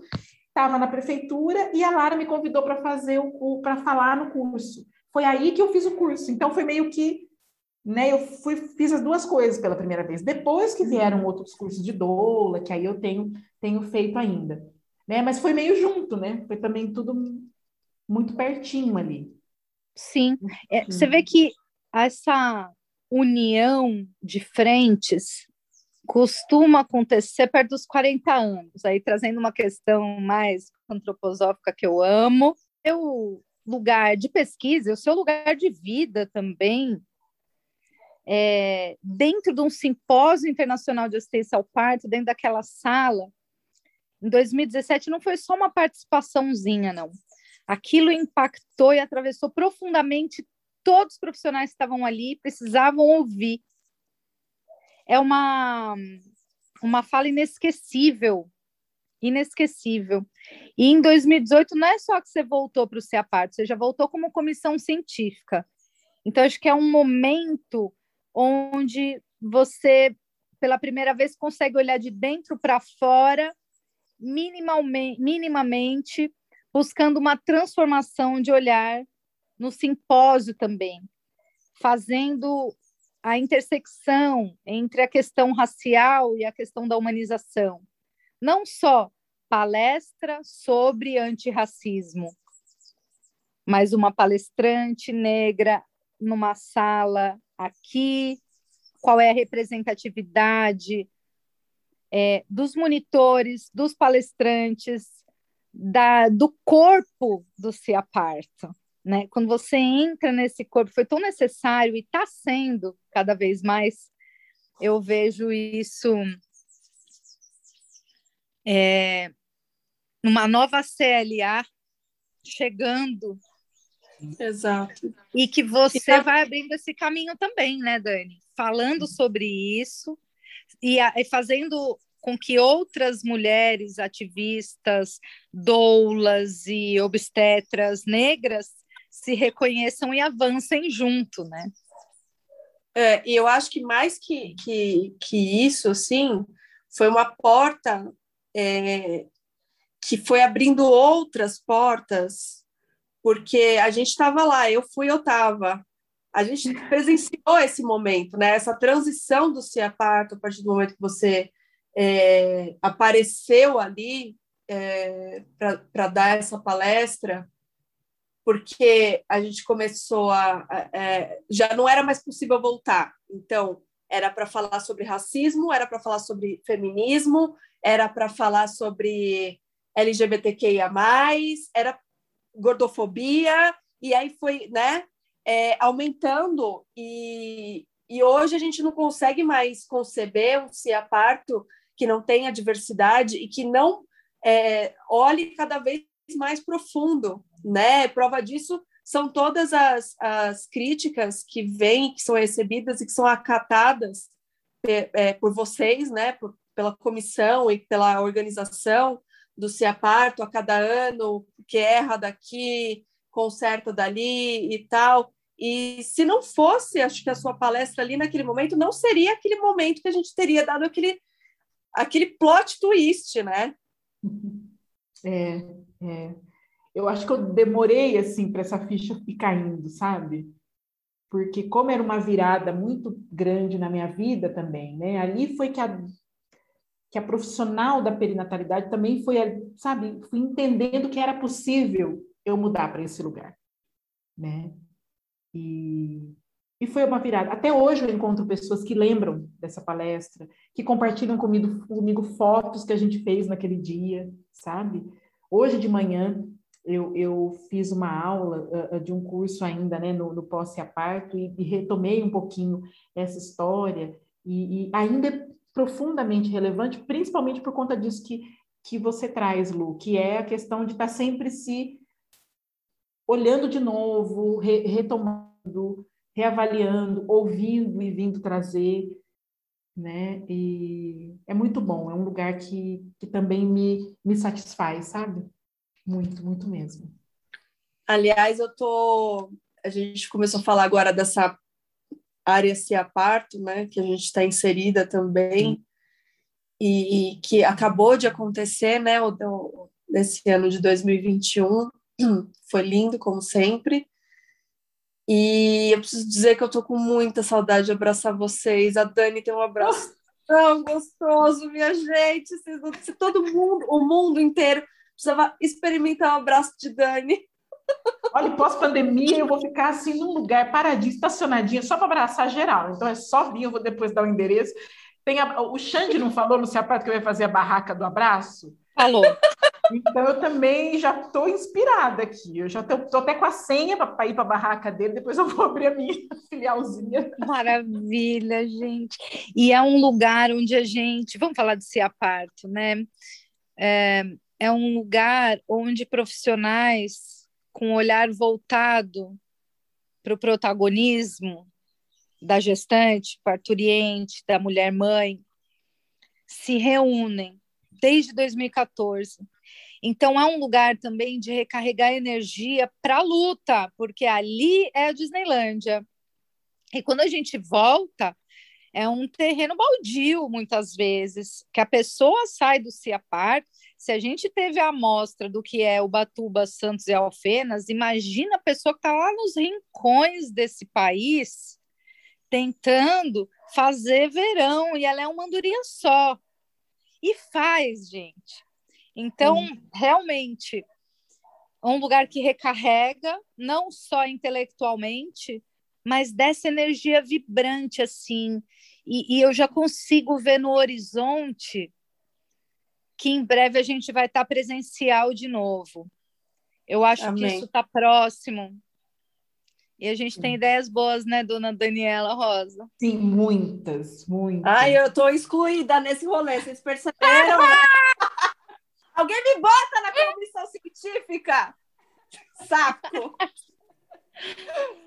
estava na prefeitura e a Lara me convidou para fazer o para falar no curso. Foi aí que eu fiz o curso. Então foi meio que, né, eu fui fiz as duas coisas pela primeira vez. Depois que vieram outros cursos de doula, que aí eu tenho tenho feito ainda, né? Mas foi meio junto, né? Foi também tudo muito pertinho ali. Sim. É, você vê que essa união de frentes costuma acontecer perto dos 40 anos, aí trazendo uma questão mais antroposófica que eu amo. O lugar de pesquisa, o seu lugar de vida também, é, dentro de um simpósio internacional de assistência ao parto, dentro daquela sala, em 2017 não foi só uma participaçãozinha, não. Aquilo impactou e atravessou profundamente todos os profissionais que estavam ali, precisavam ouvir é uma, uma fala inesquecível, inesquecível. E em 2018 não é só que você voltou para o CEAPART, você já voltou como comissão científica. Então, acho que é um momento onde você, pela primeira vez, consegue olhar de dentro para fora, minimamente, minimamente, buscando uma transformação de olhar no simpósio também, fazendo a intersecção entre a questão racial e a questão da humanização. Não só palestra sobre antirracismo, mas uma palestrante negra numa sala aqui, qual é a representatividade é, dos monitores, dos palestrantes, da, do corpo do Se Aparta né? Quando você entra nesse corpo, foi tão necessário e está sendo cada vez mais. Eu vejo isso é, numa nova CLA chegando. Exato. E que você e vai abrindo esse caminho também, né, Dani? Falando sobre isso e, e fazendo com que outras mulheres ativistas, doulas e obstetras negras se reconheçam e avancem junto, né? É, e eu acho que mais que, que, que isso, assim, foi uma porta é, que foi abrindo outras portas, porque a gente estava lá, eu fui, eu estava. A gente presenciou esse momento, né? Essa transição do CIAPARTO, a partir do momento que você é, apareceu ali é, para dar essa palestra porque a gente começou a, a é, já não era mais possível voltar. Então era para falar sobre racismo, era para falar sobre feminismo, era para falar sobre LGBTQIA+, era gordofobia, e aí foi, né, é, aumentando, e, e hoje a gente não consegue mais conceber um ciaparto que não tenha diversidade e que não é, olhe cada vez mais profundo, né? Prova disso são todas as, as críticas que vêm, que são recebidas e que são acatadas é, por vocês, né? Por, pela comissão e pela organização do Ciaparto a cada ano, que erra daqui, conserta dali e tal. E se não fosse, acho que a sua palestra ali naquele momento, não seria aquele momento que a gente teria dado aquele, aquele plot twist, né? É, é. Eu acho que eu demorei assim para essa ficha ir caindo, sabe? Porque como era uma virada muito grande na minha vida também, né? Ali foi que a que a profissional da perinatalidade também foi, sabe, fui entendendo que era possível eu mudar para esse lugar, né? E, e foi uma virada. Até hoje eu encontro pessoas que lembram dessa palestra, que compartilham comigo, comigo fotos que a gente fez naquele dia, sabe? Hoje de manhã eu, eu fiz uma aula uh, de um curso ainda, né, no, no pós-parto e, e, retomei um pouquinho essa história e, e ainda profundamente relevante, principalmente por conta disso que, que você traz, Lu, que é a questão de estar tá sempre se olhando de novo, re, retomando, reavaliando, ouvindo e vindo trazer, né? E é muito bom, é um lugar que, que também me, me satisfaz, sabe? Muito, muito mesmo. Aliás, eu tô. A gente começou a falar agora dessa área se aparto, né? Que a gente está inserida também. E, e, que acabou de acontecer, né? O, o, nesse ano de 2021 foi lindo, como sempre. E eu preciso dizer que eu tô com muita saudade de abraçar vocês. A Dani tem um abraço tão gostoso, minha gente. Se, todo mundo, o mundo inteiro, precisava experimentar um abraço de Dani. Olha, pós-pandemia eu vou ficar assim num lugar paradinho, estacionadinha, só para abraçar geral. Então é só vir, eu vou depois dar o endereço. Tem a, o Xande não falou no sapato que eu ia fazer a barraca do abraço? Falou. Então eu também já estou inspirada aqui. Eu já estou até com a senha para ir para a barraca dele, depois eu vou abrir a minha filialzinha. Maravilha, gente. E é um lugar onde a gente. Vamos falar de aparto, né? É, é um lugar onde profissionais com o olhar voltado para o protagonismo da gestante, parturiente, da mulher mãe, se reúnem desde 2014. Então, é um lugar também de recarregar energia para a luta, porque ali é a Disneylândia. E quando a gente volta, é um terreno baldio, muitas vezes, que a pessoa sai do CIAPAR. Se a gente teve a amostra do que é o Batuba, Santos e Alfenas, imagina a pessoa que está lá nos rincões desse país tentando fazer verão, e ela é uma andorinha só. E faz, gente. Então, hum. realmente, é um lugar que recarrega, não só intelectualmente, mas dessa energia vibrante, assim. E, e eu já consigo ver no horizonte que em breve a gente vai estar presencial de novo. Eu acho Amém. que isso está próximo. E a gente tem ideias boas, né, dona Daniela Rosa? Sim, muitas, muitas. Ai, eu tô excluída nesse rolê, vocês perceberam? Alguém me bota na comissão científica! Saco!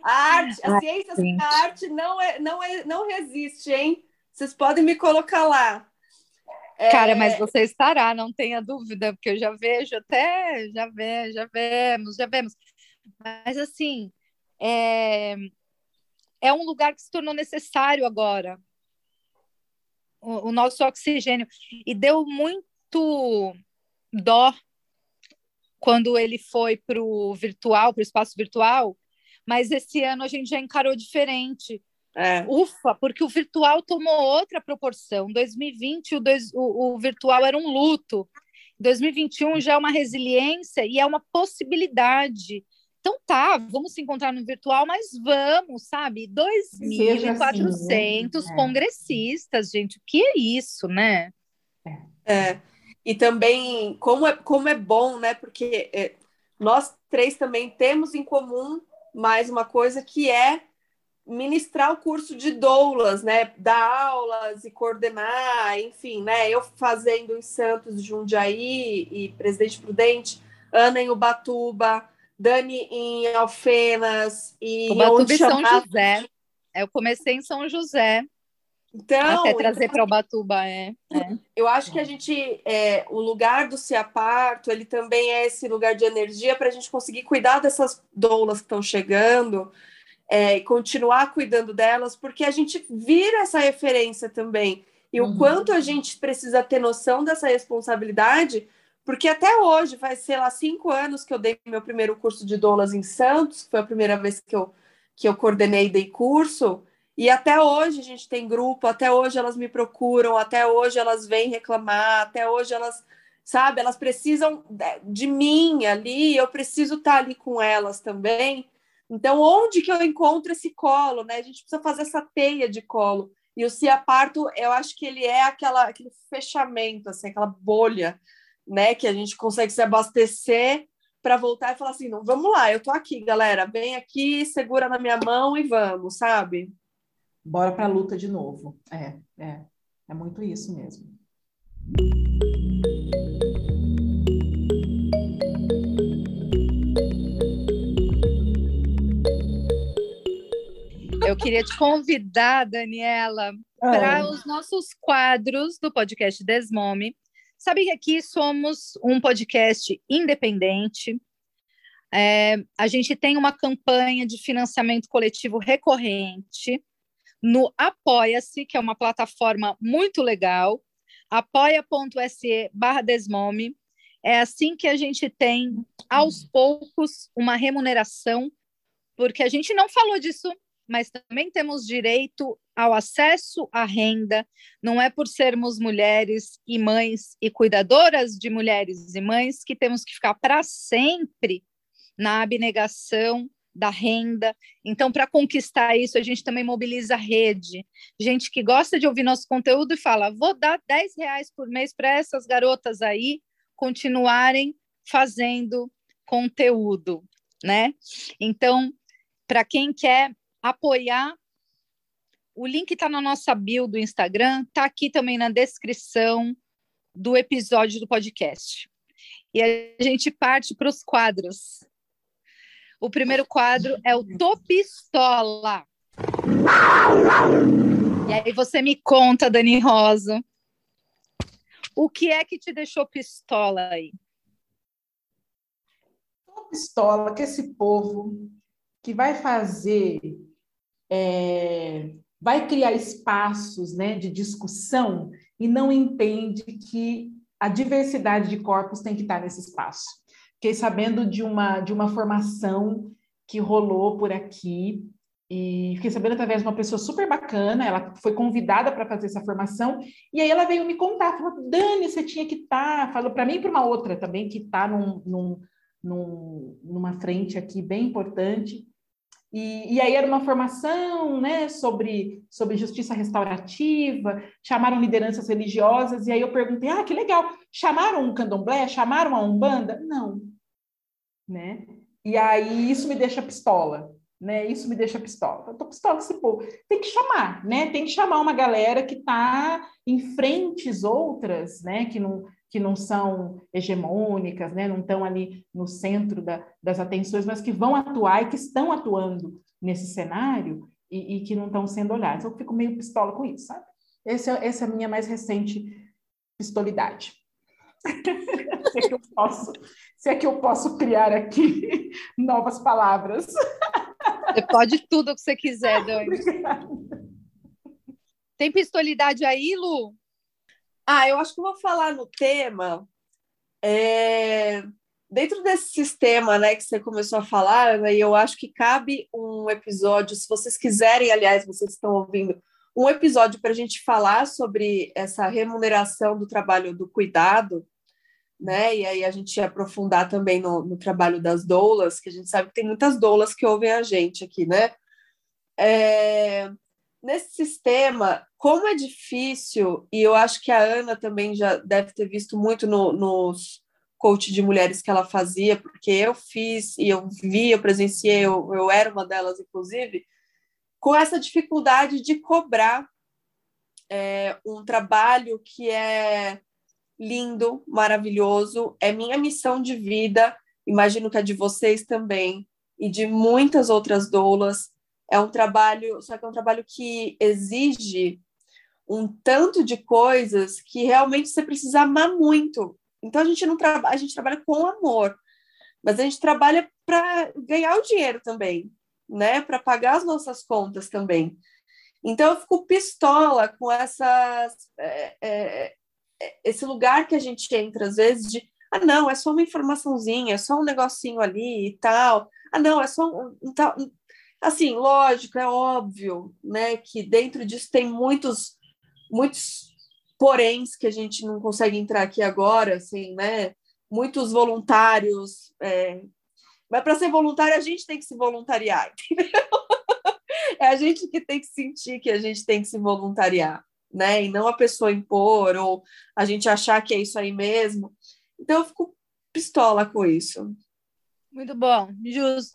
A arte, a ciência sem a arte não, é, não, é, não resiste, hein? Vocês podem me colocar lá. É... Cara, mas você estará, não tenha dúvida, porque eu já vejo até, já ve, já vemos, já vemos. Mas assim, é, é um lugar que se tornou necessário agora. O, o nosso oxigênio. E deu muito dó quando ele foi para o virtual, para o espaço virtual, mas esse ano a gente já encarou diferente, É. Ufa, porque o virtual tomou outra proporção. Em 2020, o, dois, o, o virtual era um luto. Em 2021 já é uma resiliência e é uma possibilidade. Então tá, vamos se encontrar no virtual, mas vamos, sabe? 2.400 assim, né? congressistas, gente. O que é isso, né? É. E também, como é, como é bom, né? Porque é, nós três também temos em comum mais uma coisa que é ministrar o curso de doulas, né? Dar aulas e coordenar, enfim, né? Eu fazendo em Santos, Jundiaí e Presidente Prudente, Ana em Ubatuba, Dani em Alfenas e Ubatuba e São José. Eu comecei em São José. Então, até trazer para Ubatuba, é, é, Eu acho que a gente, é, o lugar do Ciaparto, ele também é esse lugar de energia para a gente conseguir cuidar dessas doulas que estão chegando, é, e continuar cuidando delas, porque a gente vira essa referência também. E uhum. o quanto a gente precisa ter noção dessa responsabilidade, porque até hoje, faz, sei lá, cinco anos que eu dei meu primeiro curso de doulas em Santos, foi a primeira vez que eu, que eu coordenei e dei curso, e até hoje a gente tem grupo, até hoje elas me procuram, até hoje elas vêm reclamar, até hoje elas, sabe, elas precisam de mim ali, eu preciso estar ali com elas também. Então, onde que eu encontro esse colo, né? A gente precisa fazer essa teia de colo. E o Ciaparto, eu acho que ele é aquela, aquele fechamento, assim, aquela bolha, né? Que a gente consegue se abastecer para voltar e falar assim, não, vamos lá, eu tô aqui, galera, vem aqui, segura na minha mão e vamos, sabe? Bora para a luta de novo. É, é, é muito isso mesmo. Eu queria te convidar, Daniela, ah. para os nossos quadros do podcast Desmome. Sabe que aqui somos um podcast independente. É, a gente tem uma campanha de financiamento coletivo recorrente no Apoia-se, que é uma plataforma muito legal, apoia.se barra Desmome. É assim que a gente tem, aos poucos, uma remuneração, porque a gente não falou disso mas também temos direito ao acesso à renda. Não é por sermos mulheres e mães e cuidadoras de mulheres e mães que temos que ficar para sempre na abnegação da renda. Então, para conquistar isso, a gente também mobiliza a rede. Gente que gosta de ouvir nosso conteúdo e fala: vou dar 10 reais por mês para essas garotas aí continuarem fazendo conteúdo, né? Então, para quem quer apoiar. O link está na nossa bio do Instagram, está aqui também na descrição do episódio do podcast. E a gente parte para os quadros. O primeiro quadro é o Topistola. E aí você me conta, Dani Rosa, o que é que te deixou pistola aí? Pistola, que esse povo que vai fazer é, vai criar espaços né, de discussão e não entende que a diversidade de corpos tem que estar nesse espaço. Fiquei sabendo de uma, de uma formação que rolou por aqui e fiquei sabendo através de uma pessoa super bacana, ela foi convidada para fazer essa formação, e aí ela veio me contar, falou, Dani, você tinha que estar, tá, falou para mim e para uma outra também, que está num, num, num, numa frente aqui bem importante, e, e, aí era uma formação né, sobre, sobre justiça restaurativa, chamaram lideranças religiosas, e aí eu perguntei, ah, que legal, chamaram um candomblé, chamaram a Umbanda? Não. Né? E aí isso me deixa pistola, né? Isso me deixa pistola. Eu tô pistola esse povo. Tem que chamar, né? Tem que chamar uma galera que está em frentes outras, né? Que não, que não são hegemônicas, né, não estão ali no centro da, das atenções, mas que vão atuar e que estão atuando nesse cenário e, e que não estão sendo olhados. Eu fico meio pistola com isso, sabe? Esse é, essa é a minha mais recente pistolidade. se, é que eu posso, se é que eu posso criar aqui novas palavras. Você pode tudo o que você quiser, Dani. Tem pistolidade aí, Lu? Ah, eu acho que eu vou falar no tema é, dentro desse sistema, né, que você começou a falar, né, eu acho que cabe um episódio, se vocês quiserem, aliás, vocês estão ouvindo, um episódio para a gente falar sobre essa remuneração do trabalho do cuidado, né? E aí a gente aprofundar também no, no trabalho das doulas, que a gente sabe que tem muitas doulas que ouvem a gente aqui, né? É, nesse sistema, como é difícil, e eu acho que a Ana também já deve ter visto muito no, nos coach de mulheres que ela fazia, porque eu fiz e eu vi, eu presenciei, eu, eu era uma delas, inclusive, com essa dificuldade de cobrar é, um trabalho que é lindo, maravilhoso, é minha missão de vida, imagino que a de vocês também, e de muitas outras doulas. É um trabalho, só que é um trabalho que exige um tanto de coisas que realmente você precisa amar muito. Então a gente não trabalha, a gente trabalha com amor, mas a gente trabalha para ganhar o dinheiro também, né? Para pagar as nossas contas também. Então eu fico pistola com essas, é, é, é, esse lugar que a gente entra às vezes de ah não é só uma informaçãozinha, é só um negocinho ali e tal. Ah não é só um, tal. Assim, lógico, é óbvio, né? Que dentro disso tem muitos muitos poréns que a gente não consegue entrar aqui agora, assim, né? Muitos voluntários. É... Mas para ser voluntário, a gente tem que se voluntariar, entendeu? É a gente que tem que sentir que a gente tem que se voluntariar, né? E não a pessoa impor ou a gente achar que é isso aí mesmo. Então eu fico pistola com isso. Muito bom, justo.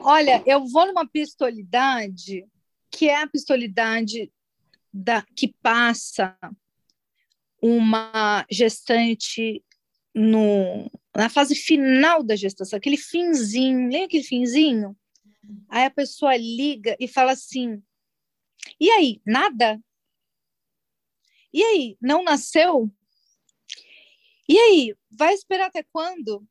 Olha, eu vou numa pistolidade que é a pistolidade da, que passa uma gestante no, na fase final da gestação, aquele finzinho, lembra aquele finzinho? Aí a pessoa liga e fala assim: e aí, nada? E aí, não nasceu? E aí, vai esperar até quando?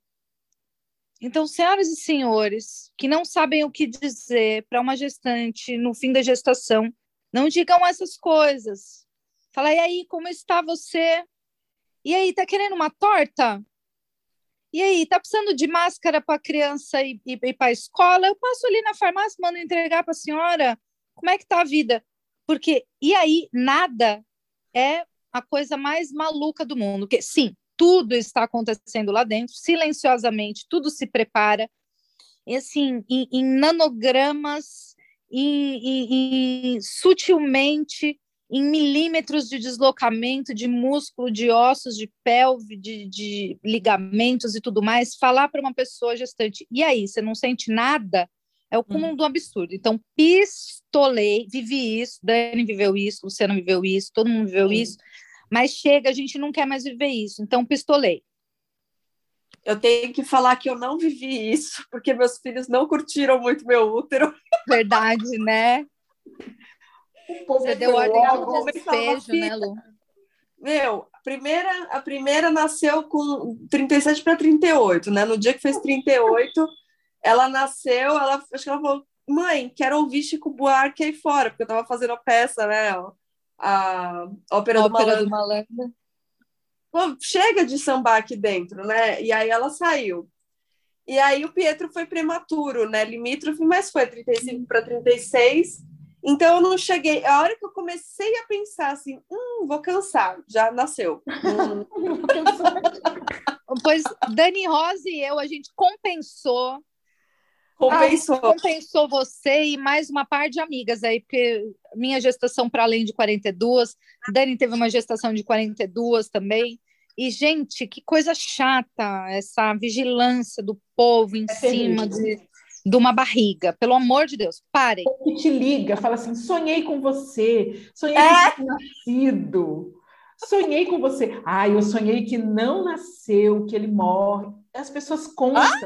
Então, senhoras e senhores que não sabem o que dizer para uma gestante no fim da gestação, não digam essas coisas. Fala, e aí, como está você? E aí, tá querendo uma torta? E aí, tá precisando de máscara para criança e, e, e para a escola? Eu passo ali na farmácia, mando entregar para a senhora. Como é que tá a vida? Porque, e aí, nada é a coisa mais maluca do mundo. Que, sim, tudo está acontecendo lá dentro, silenciosamente, tudo se prepara. E, assim, em, em nanogramas e, e, e sutilmente em milímetros de deslocamento de músculo, de ossos, de pelve, de, de ligamentos e tudo mais, falar para uma pessoa gestante, e aí, você não sente nada? É o cúmulo hum. do absurdo. Então, pistolei, vivi isso, Dani viveu isso, Luciana viveu isso, todo mundo viveu isso, mas chega, a gente não quer mais viver isso, então pistolei eu tenho que falar que eu não vivi isso, porque meus filhos não curtiram muito meu útero. Verdade, né? Você deu ordem ao despejo, né, Lu? Meu, a primeira, a primeira nasceu com 37 para 38, né? No dia que fez 38, ela nasceu, ela, acho que ela falou, mãe, quero ouvir Chico Buarque aí fora, porque eu estava fazendo a peça, né? A, a Ópera, a do, Ópera do Malandro chega de sambar aqui dentro, né? E aí ela saiu. E aí o Pietro foi prematuro, né? Limítrofe, mas foi 35 para 36. Então eu não cheguei. A hora que eu comecei a pensar assim, hum, vou cansar, já nasceu. Hum. pois Dani Rosa e eu, a gente compensou. Compensou. Ah, compensou você e mais uma par de amigas aí, porque minha gestação para além de 42, Dani teve uma gestação de 42 também. E, gente, que coisa chata essa vigilância do povo em é cima de, de uma barriga. Pelo amor de Deus, parem. Que te liga, fala assim: sonhei com você, sonhei é? com nascido. Sonhei com você. Ah, eu sonhei que não nasceu, que ele morre. As pessoas contam, ah?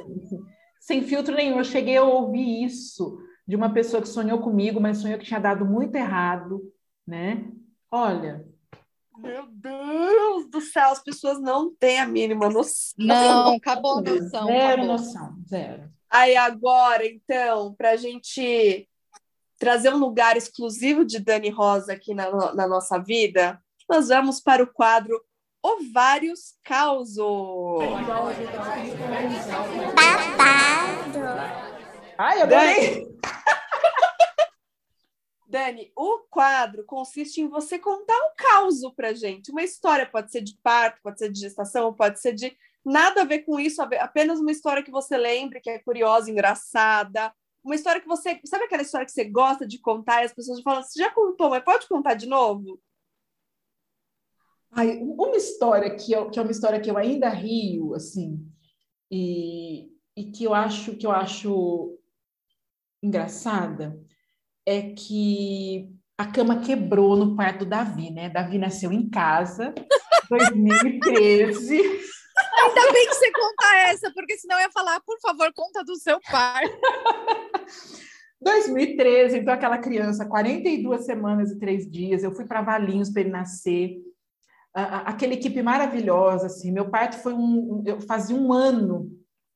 Sem filtro nenhum. Eu cheguei a ouvir isso de uma pessoa que sonhou comigo, mas sonhou que tinha dado muito errado, né? Olha, meu Deus do céu, as pessoas não têm a mínima noção. Não, acabou a noção. Zero acabou. noção, zero. Aí agora, então, para a gente trazer um lugar exclusivo de Dani Rosa aqui na, na nossa vida, nós vamos para o quadro ovários causo. Babado. Ai, eu Dani. Dani, o quadro consiste em você contar um caos pra gente. Uma história pode ser de parto, pode ser de gestação, pode ser de nada a ver com isso, apenas uma história que você lembre, que é curiosa, engraçada. Uma história que você. Sabe aquela história que você gosta de contar e as pessoas falam, você já contou, mas pode contar de novo? Ai, uma história que, eu, que é uma história que eu ainda rio, assim, e, e que eu acho que eu acho engraçada é que a cama quebrou no parto do Davi, né? Davi nasceu em casa, 2013. Ainda bem que você conta essa, porque senão eu ia falar, por favor, conta do seu pai. 2013, então aquela criança, 42 semanas e três dias, eu fui para Valinhos para ele nascer. Aquela equipe maravilhosa, assim. Meu parto foi um. Eu fazia um ano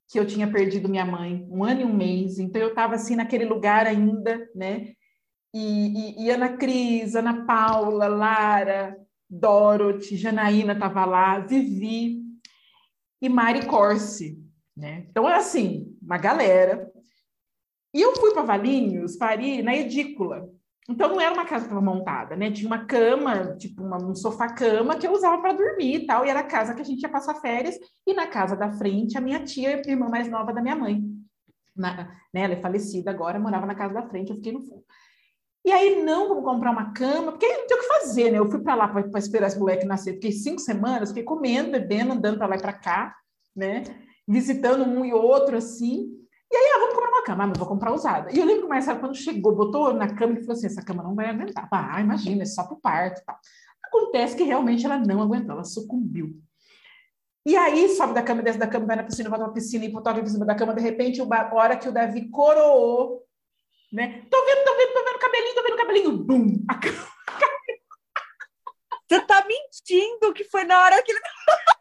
que eu tinha perdido minha mãe, um ano e um mês. Então eu estava assim naquele lugar ainda, né? E, e, e Ana Cris, Ana Paula, Lara, Dorothy, Janaína estava lá, Vivi, e Mari Corsi, né? Então, é assim, uma galera. E eu fui para Valinhos, pari na edícula. Então, não era uma casa que estava montada, né? Tinha uma cama, tipo uma, um sofá-cama que eu usava para dormir e tal. E era a casa que a gente ia passar férias. E na casa da frente, a minha tia, a irmã mais nova da minha mãe. Na, né, ela é falecida agora, morava na casa da frente, eu fiquei no fundo. E aí, não vamos comprar uma cama, porque não tem o que fazer, né? Eu fui para lá para esperar esse moleque nascer. Fiquei cinco semanas, fiquei comendo, bebendo, andando para lá e para cá, né? Visitando um e outro, assim. E aí, ah, vamos cama, mas vou comprar usada. E eu lembro que o Marcelo, quando chegou, botou na cama e falou assim: essa cama não vai aguentar. Ah, imagina, é só para o parto. Tal. Acontece que realmente ela não aguentou, ela sucumbiu. E aí, sobe da cama, desce da cama, vai na piscina, volta na piscina e toca em cima da cama. De repente, a hora que o Davi coroou né? Tô vendo, tô vendo, tô vendo cabelinho, tô vendo cabelinho. Bum! Você tá mentindo que foi na hora que ele.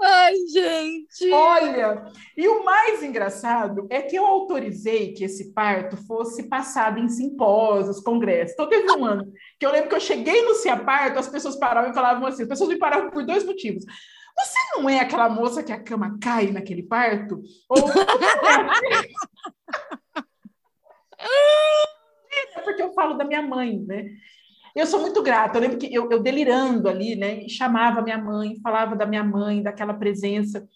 Ai, gente! Olha, e o mais engraçado é que eu autorizei que esse parto fosse passado em simpósios, congressos. Então, teve um ano que eu lembro que eu cheguei no Cia Parto, as pessoas paravam e falavam assim: as pessoas me paravam por dois motivos. Você não é aquela moça que a cama cai naquele parto? Ou é porque eu falo da minha mãe, né? Eu sou muito grata. Eu lembro que eu, eu delirando ali, né? chamava minha mãe, falava da minha mãe, daquela presença.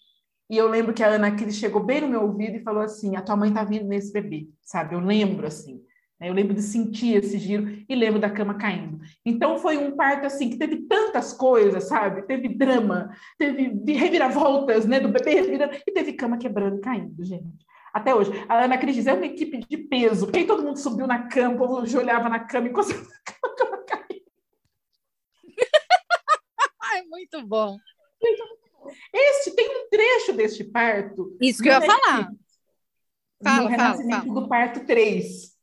E eu lembro que a Ana Cris chegou bem no meu ouvido e falou assim: a tua mãe tá vindo nesse bebê, sabe? Eu lembro assim. Né? Eu lembro de sentir esse giro e lembro da cama caindo. Então foi um parto assim que teve tantas coisas, sabe? Teve drama, teve reviravoltas, né? Do bebê revirando e teve cama quebrando e caindo, gente. Até hoje. A Ana Cris diz, é uma equipe de peso. Quem todo mundo subiu na cama, o povo olhava na cama e conseguia muito bom. Este tem um trecho deste parto. Isso que eu ia falar. Fala, no Renascimento fala, do Parto 3.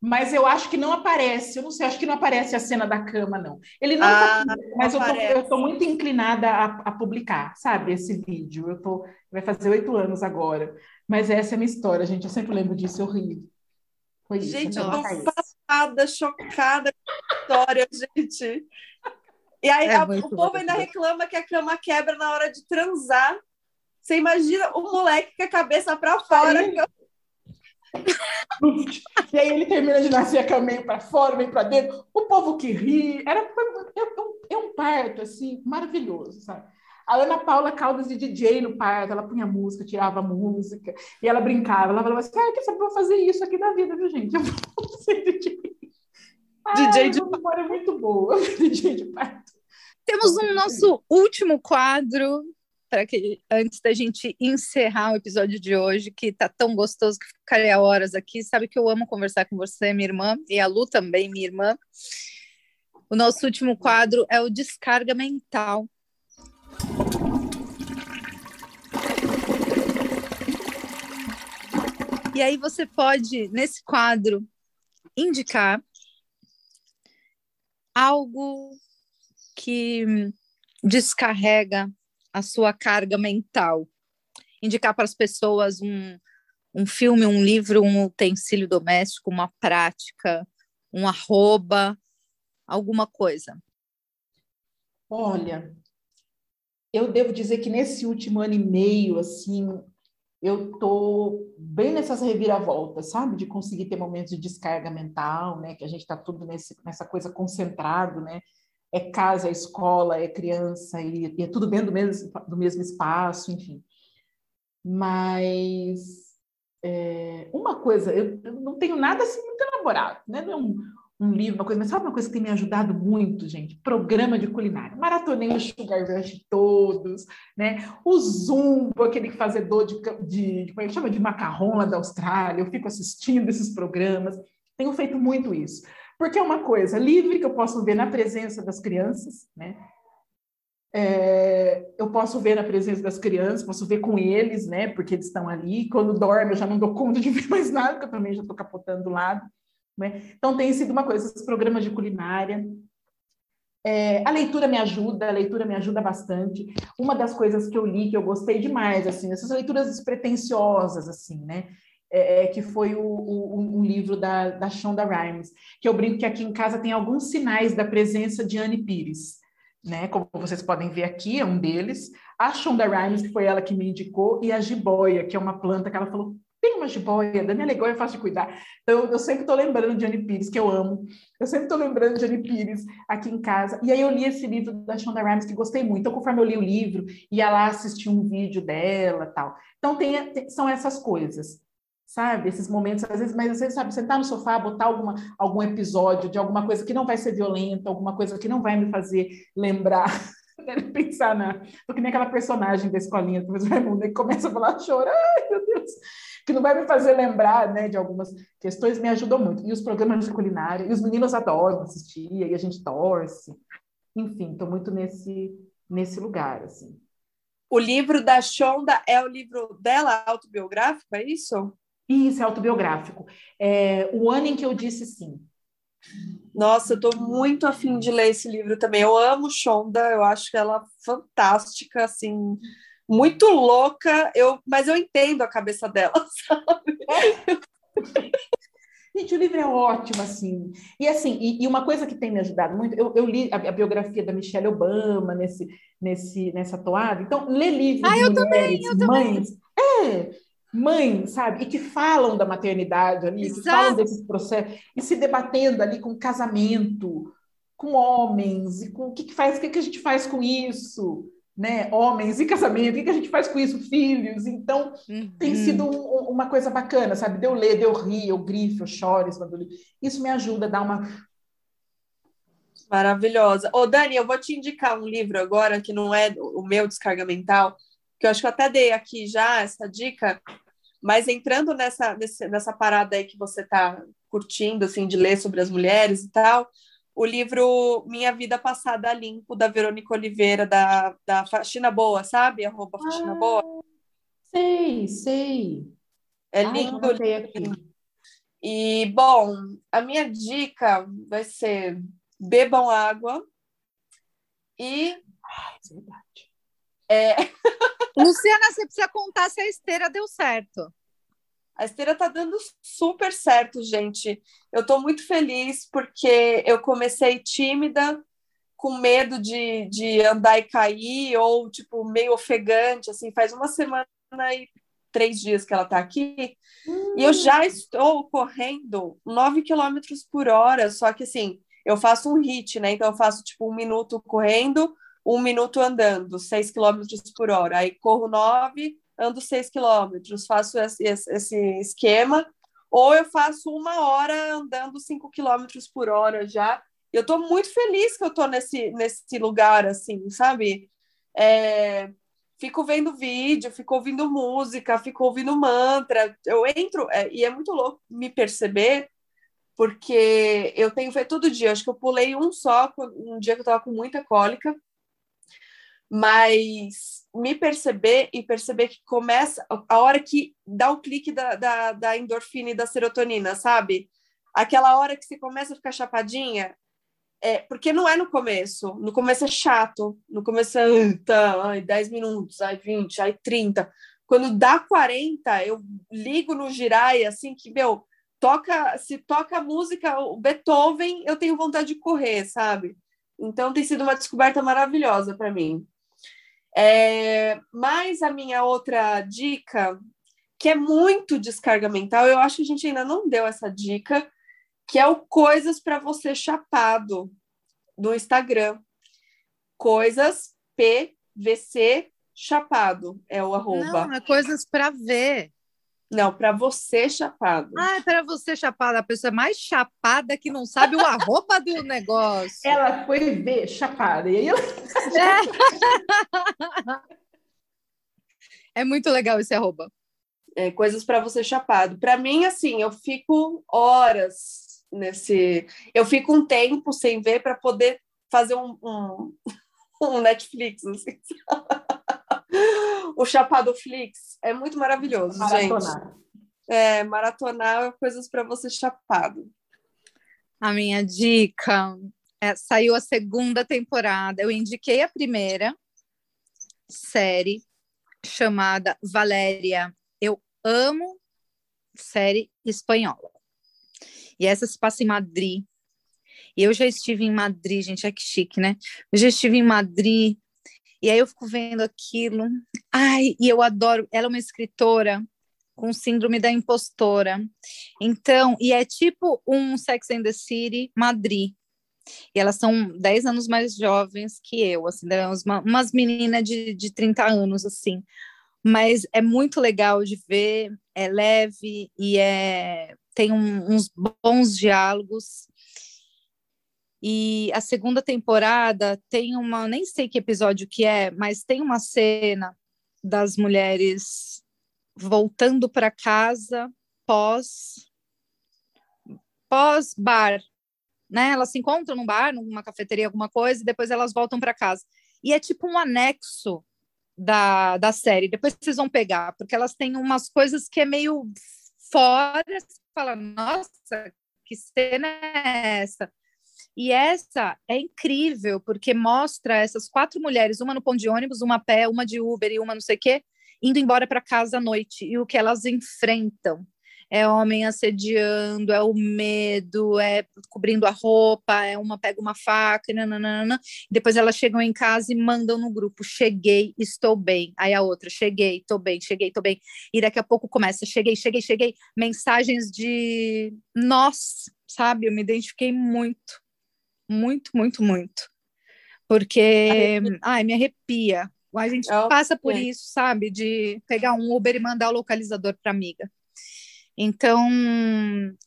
Mas eu acho que não aparece, eu não sei, acho que não aparece a cena da cama, não. Ele não tá ah, tá, mas eu tô, eu tô, muito inclinada a, a, publicar, sabe, esse vídeo. Eu tô, vai fazer oito anos agora. Mas essa é a minha história, gente. Eu sempre lembro disso, eu rio. Foi gente, isso, eu tô passada, chocada com a história, gente. E aí é a, o povo ainda reclama que a cama quebra na hora de transar. Você imagina o moleque com a cabeça para fora. e aí ele termina de nascer a cama meio para fora, meio para dentro. O povo que ri. Era, é, um, é um parto, assim, maravilhoso, sabe? A Ana Paula Caldas de DJ no parto, ela punha música, tirava música, e ela brincava, ela falava assim, ah, quer saber, vou fazer isso aqui na vida, viu, gente? Eu vou ser DJ. DJ de memória é muito boa, DJ de parto. Temos um nosso último quadro para que antes da gente encerrar o episódio de hoje, que tá tão gostoso que ficaria horas aqui. Sabe que eu amo conversar com você, minha irmã, e a Lu também, minha irmã. O nosso último quadro é o descarga mental. E aí você pode, nesse quadro, indicar algo que descarrega a sua carga mental. Indicar para as pessoas um, um filme, um livro, um utensílio doméstico, uma prática, um arroba, alguma coisa. Olha, eu devo dizer que nesse último ano e meio, assim, eu tô bem nessas reviravoltas, sabe? De conseguir ter momentos de descarga mental, né? Que a gente está tudo nesse, nessa coisa concentrado, né? É casa, é escola, é criança, e, e é tudo dentro do mesmo, do mesmo espaço, enfim. Mas é, uma coisa, eu, eu, não tenho nada assim muito elaborado, né? Não é um, um livro, uma coisa, mas sabe uma coisa que tem me ajudado muito, gente? Programa de culinária. Maratonei o Sugar Rush todos, né? O Zumbo, aquele fazedor de, de, como é que chama? De macarrão lá da Austrália. Eu fico assistindo esses programas. Tenho feito muito isso. Porque é uma coisa livre que eu posso ver na presença das crianças, né? É, eu posso ver na presença das crianças, posso ver com eles, né? Porque eles estão ali. Quando dorme, eu já não dou conta de ver mais nada, porque eu também já estou capotando do lado. Né? Então, tem sido uma coisa, esses programas de culinária. É, a leitura me ajuda, a leitura me ajuda bastante. Uma das coisas que eu li, que eu gostei demais, assim, essas leituras despretensiosas, assim, né? É, é que foi o, o, um livro da, da Shonda Rhimes, que eu brinco que aqui em casa tem alguns sinais da presença de Anne Pires. Né? Como vocês podem ver aqui, é um deles. A Shonda Rhimes, que foi ela que me indicou, e a jiboia, que é uma planta que ela falou, tem uma jiboia, Dani é legal, é fácil de cuidar. Então, eu sempre estou lembrando de Anne Pires, que eu amo. Eu sempre estou lembrando de Anne Pires aqui em casa. E aí eu li esse livro da Shonda Rhimes, que gostei muito. Então, conforme eu li o livro, ia lá assistir um vídeo dela tal. Então, tem, são essas coisas, sabe? Esses momentos, às vezes, mas às vezes, sabe, sentar no sofá, botar alguma, algum episódio de alguma coisa que não vai ser violenta, alguma coisa que não vai me fazer lembrar pensar na. Tô que nem aquela personagem da escolinha do Raimundo que começa a falar, chorar, ai meu Deus que não vai me fazer lembrar né, de algumas questões, me ajudou muito. E os programas de culinária, e os meninos adoram assistir, e a gente torce. Enfim, estou muito nesse, nesse lugar, assim. O livro da Shonda é o livro dela autobiográfico, é isso? Isso, é autobiográfico. É, o ano em que eu disse sim. Nossa, eu estou muito afim de ler esse livro também. Eu amo Shonda, eu acho que ela é fantástica, assim, muito louca, eu, mas eu entendo a cabeça dela, sabe? Gente, o livro é ótimo, assim. E assim, e, e, uma coisa que tem me ajudado muito, eu, eu li a, a, biografia da Michelle Obama nesse, nesse, nessa toada. Então, ler livros ah, de eu mulheres, também, eu mães, também. é, mães, sabe? E que falam da maternidade ali, Exato. que falam desses processos, e se debatendo ali com casamento, com homens, e com o que, que faz, o que, que a gente faz com isso, né, homens e casamento, o que a gente faz com isso? Filhos. Então, uhum. tem sido um, uma coisa bacana, sabe? De eu ler, de eu rir, eu grifo, eu choro. Isso me ajuda a dar uma. Maravilhosa. Ô, Dani, eu vou te indicar um livro agora que não é o meu descarga mental, que eu acho que eu até dei aqui já essa dica, mas entrando nessa, nessa parada aí que você está curtindo, assim, de ler sobre as mulheres e tal, o livro Minha Vida Passada Limpo, da Verônica Oliveira, da, da Faxina Boa, sabe? Arroba Faxina ah, Boa. Sei, sei. É lindo. lindo. E, bom, a minha dica vai ser bebam água e... Ai, é verdade. É... Luciana, você precisa contar se a esteira deu certo. A esteira tá dando super certo, gente. Eu estou muito feliz porque eu comecei tímida, com medo de, de andar e cair, ou tipo, meio ofegante, assim, faz uma semana e três dias que ela está aqui, hum. e eu já hum. estou correndo 9 km por hora, só que assim, eu faço um hit, né? Então eu faço tipo um minuto correndo, um minuto andando, 6 km por hora. Aí corro 9, ando 6 quilômetros, faço esse, esse esquema, ou eu faço uma hora andando 5 quilômetros por hora já. Eu estou muito feliz que eu estou nesse, nesse lugar, assim, sabe? É, fico vendo vídeo, fico ouvindo música, fico ouvindo mantra. Eu entro, é, e é muito louco me perceber, porque eu tenho feito todo dia. Acho que eu pulei um só, um dia que eu estava com muita cólica, mas me perceber e perceber que começa a hora que dá o clique da, da, da, endorfina e da serotonina, sabe? Aquela hora que você começa a ficar chapadinha, é, porque não é no começo. No começo é chato, no começo é ai, 10 minutos, ai 20, ai 30. Quando dá 40, eu ligo no girai, assim, que, meu, toca, se toca a música, o Beethoven, eu tenho vontade de correr, sabe? Então tem sido uma descoberta maravilhosa para mim. É, mas a minha outra dica, que é muito descarga mental, eu acho que a gente ainda não deu essa dica, que é o Coisas para Você Chapado, no Instagram. Coisas PVC Chapado é o arroba. Não, é coisas para ver. Não, para você chapado. Ah, é para você chapada. A pessoa mais chapada que não sabe o arroba do negócio. Ela foi ver chapada. E aí ela... é. é muito legal esse arroba. É, coisas para você chapado. Para mim, assim, eu fico horas nesse. Eu fico um tempo sem ver para poder fazer um, um, um Netflix. Assim. O Chapado Flix é muito maravilhoso, maratonar. gente. É, maratonar coisas para você chapado. A minha dica é, saiu a segunda temporada. Eu indiquei a primeira série chamada Valéria. Eu amo série espanhola. E essa se passa em Madrid. E eu já estive em Madrid, gente, é que chique, né? Eu já estive em Madrid e aí eu fico vendo aquilo. Ai, e eu adoro. Ela é uma escritora com síndrome da impostora. Então, e é tipo um Sex and the City Madrid. E elas são 10 anos mais jovens que eu, assim, né, uma, umas meninas de, de 30 anos, assim. Mas é muito legal de ver, é leve e é, tem um, uns bons diálogos. E a segunda temporada tem uma, nem sei que episódio que é, mas tem uma cena das mulheres voltando para casa pós pós bar, né? Elas se encontram num bar, numa cafeteria, alguma coisa, e depois elas voltam para casa. E é tipo um anexo da, da série. Depois vocês vão pegar, porque elas têm umas coisas que é meio fora. Você fala, nossa, que cena é essa? E essa é incrível, porque mostra essas quatro mulheres, uma no ponto de ônibus, uma a pé, uma de Uber e uma não sei o quê, indo embora para casa à noite e o que elas enfrentam. É homem assediando, é o medo, é cobrindo a roupa, é uma pega uma faca, nananana. depois elas chegam em casa e mandam no grupo: cheguei, estou bem. Aí a outra: cheguei, estou bem, cheguei, estou bem. E daqui a pouco começa: cheguei, cheguei, cheguei. Mensagens de nós, sabe? Eu me identifiquei muito muito, muito, muito. Porque, ai, me arrepia. A gente é passa por isso, sabe? De pegar um Uber e mandar o localizador para amiga. Então,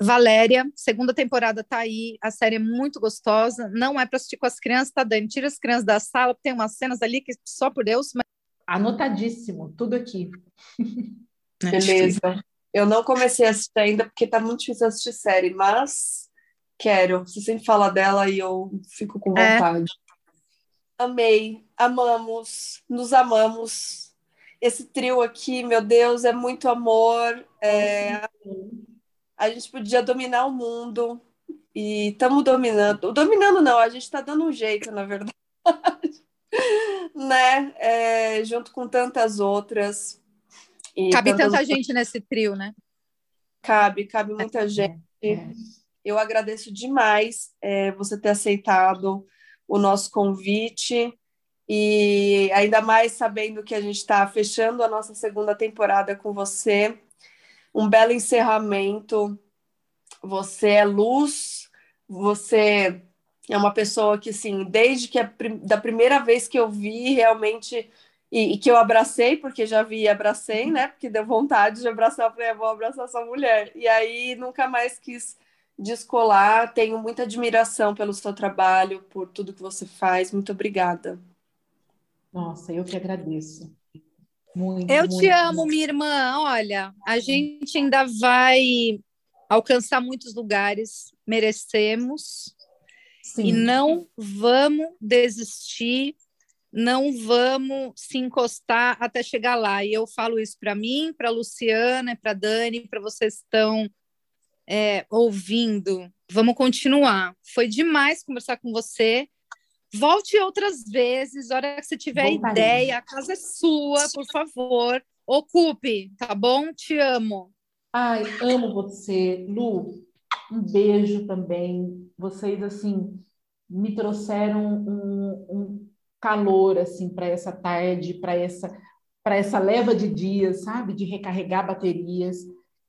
Valéria, segunda temporada tá aí, a série é muito gostosa, não é para assistir com as crianças, tá, Dani? Tira as crianças da sala, tem umas cenas ali que só por Deus. Mas... Anotadíssimo, tudo aqui. Beleza. Eu não comecei a assistir ainda porque tá muito difícil assistir série, mas Quero. Você sempre fala dela e eu fico com é. vontade. É. Amei, amamos, nos amamos. Esse trio aqui, meu Deus, é muito amor. É... A gente podia dominar o mundo e estamos dominando. Dominando não, a gente está dando um jeito, na verdade. né? É, junto com tantas outras. cabe tantas... tanta gente nesse trio, né? Cabe, cabe muita é. gente. É. Eu agradeço demais é, você ter aceitado o nosso convite e ainda mais sabendo que a gente está fechando a nossa segunda temporada com você. Um belo encerramento. Você é luz, você é uma pessoa que, assim, desde que a, da primeira vez que eu vi, realmente, e, e, que eu abracei, porque já vi e abracei, né? Porque deu vontade de abraçar, eu falei, vou abraçar essa mulher. E aí nunca mais quis descolar. Tenho muita admiração pelo seu trabalho, por tudo que você faz. Muito obrigada. Nossa, eu que agradeço. Muito, eu muito, te amo, minha irmã. Olha, a gente ainda vai alcançar muitos lugares, merecemos. Sim. E não vamos desistir, não vamos se encostar até chegar lá. E eu falo isso para mim, para Luciana, para Dani, para vocês que estão é, ouvindo. Vamos continuar. Foi demais conversar com você. Volte outras vezes, hora que você tiver ideia, a casa é sua, por favor. Ocupe, tá bom? Te amo. Ai, amo você, Lu. Um beijo também. Vocês, assim, me trouxeram um, um calor assim para essa tarde, para essa para essa leva de dias, sabe, de recarregar baterias.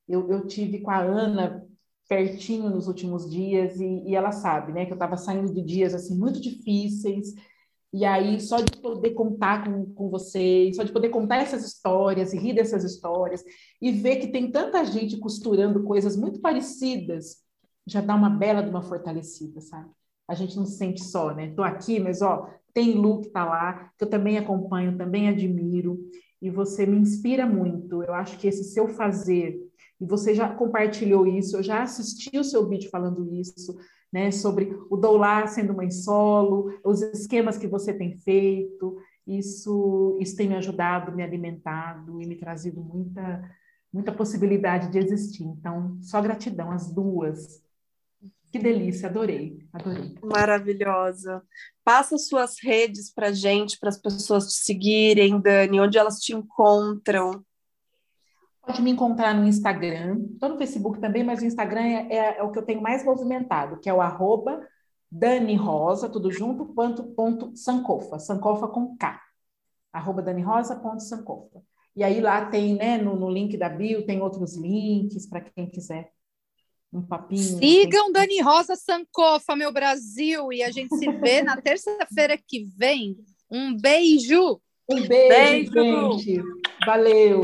Eu, eu tive com a Ana pertinho nos últimos dias e, e ela sabe, né, que eu estava saindo de dias assim muito difíceis. E aí, só de poder contar com, com vocês, só de poder contar essas histórias e rir dessas histórias e ver que tem tanta gente costurando coisas muito parecidas, já dá uma bela de uma fortalecida, sabe? A gente não se sente só, né? Tô aqui, mas ó, tem Lu que tá lá, que eu também acompanho, também admiro, e você me inspira muito. Eu acho que esse seu fazer, e você já compartilhou isso, eu já assisti o seu vídeo falando isso, né, sobre o doular sendo mãe solo, os esquemas que você tem feito, isso, isso tem me ajudado, me alimentado e me trazido muita, muita possibilidade de existir. Então, só gratidão, as duas. Que delícia, adorei, adorei. Maravilhosa. Passa suas redes para gente, para as pessoas te seguirem, Dani, onde elas te encontram. Pode me encontrar no Instagram, estou no Facebook também, mas o Instagram é, é, é, o que eu tenho mais movimentado, que é o arroba Dani Rosa, tudo junto, ponto, ponto Sankofa, Sankofa com K, arroba Dani Rosa, ponto Sankofa. E aí lá tem, né, no, no link da bio, tem outros links para quem quiser um papinho. Sigam Dani Rosa Sankofa, meu Brasil, e a gente se vê na terça-feira que vem. Um beijo! Um beijo, beijo. gente! Valeu!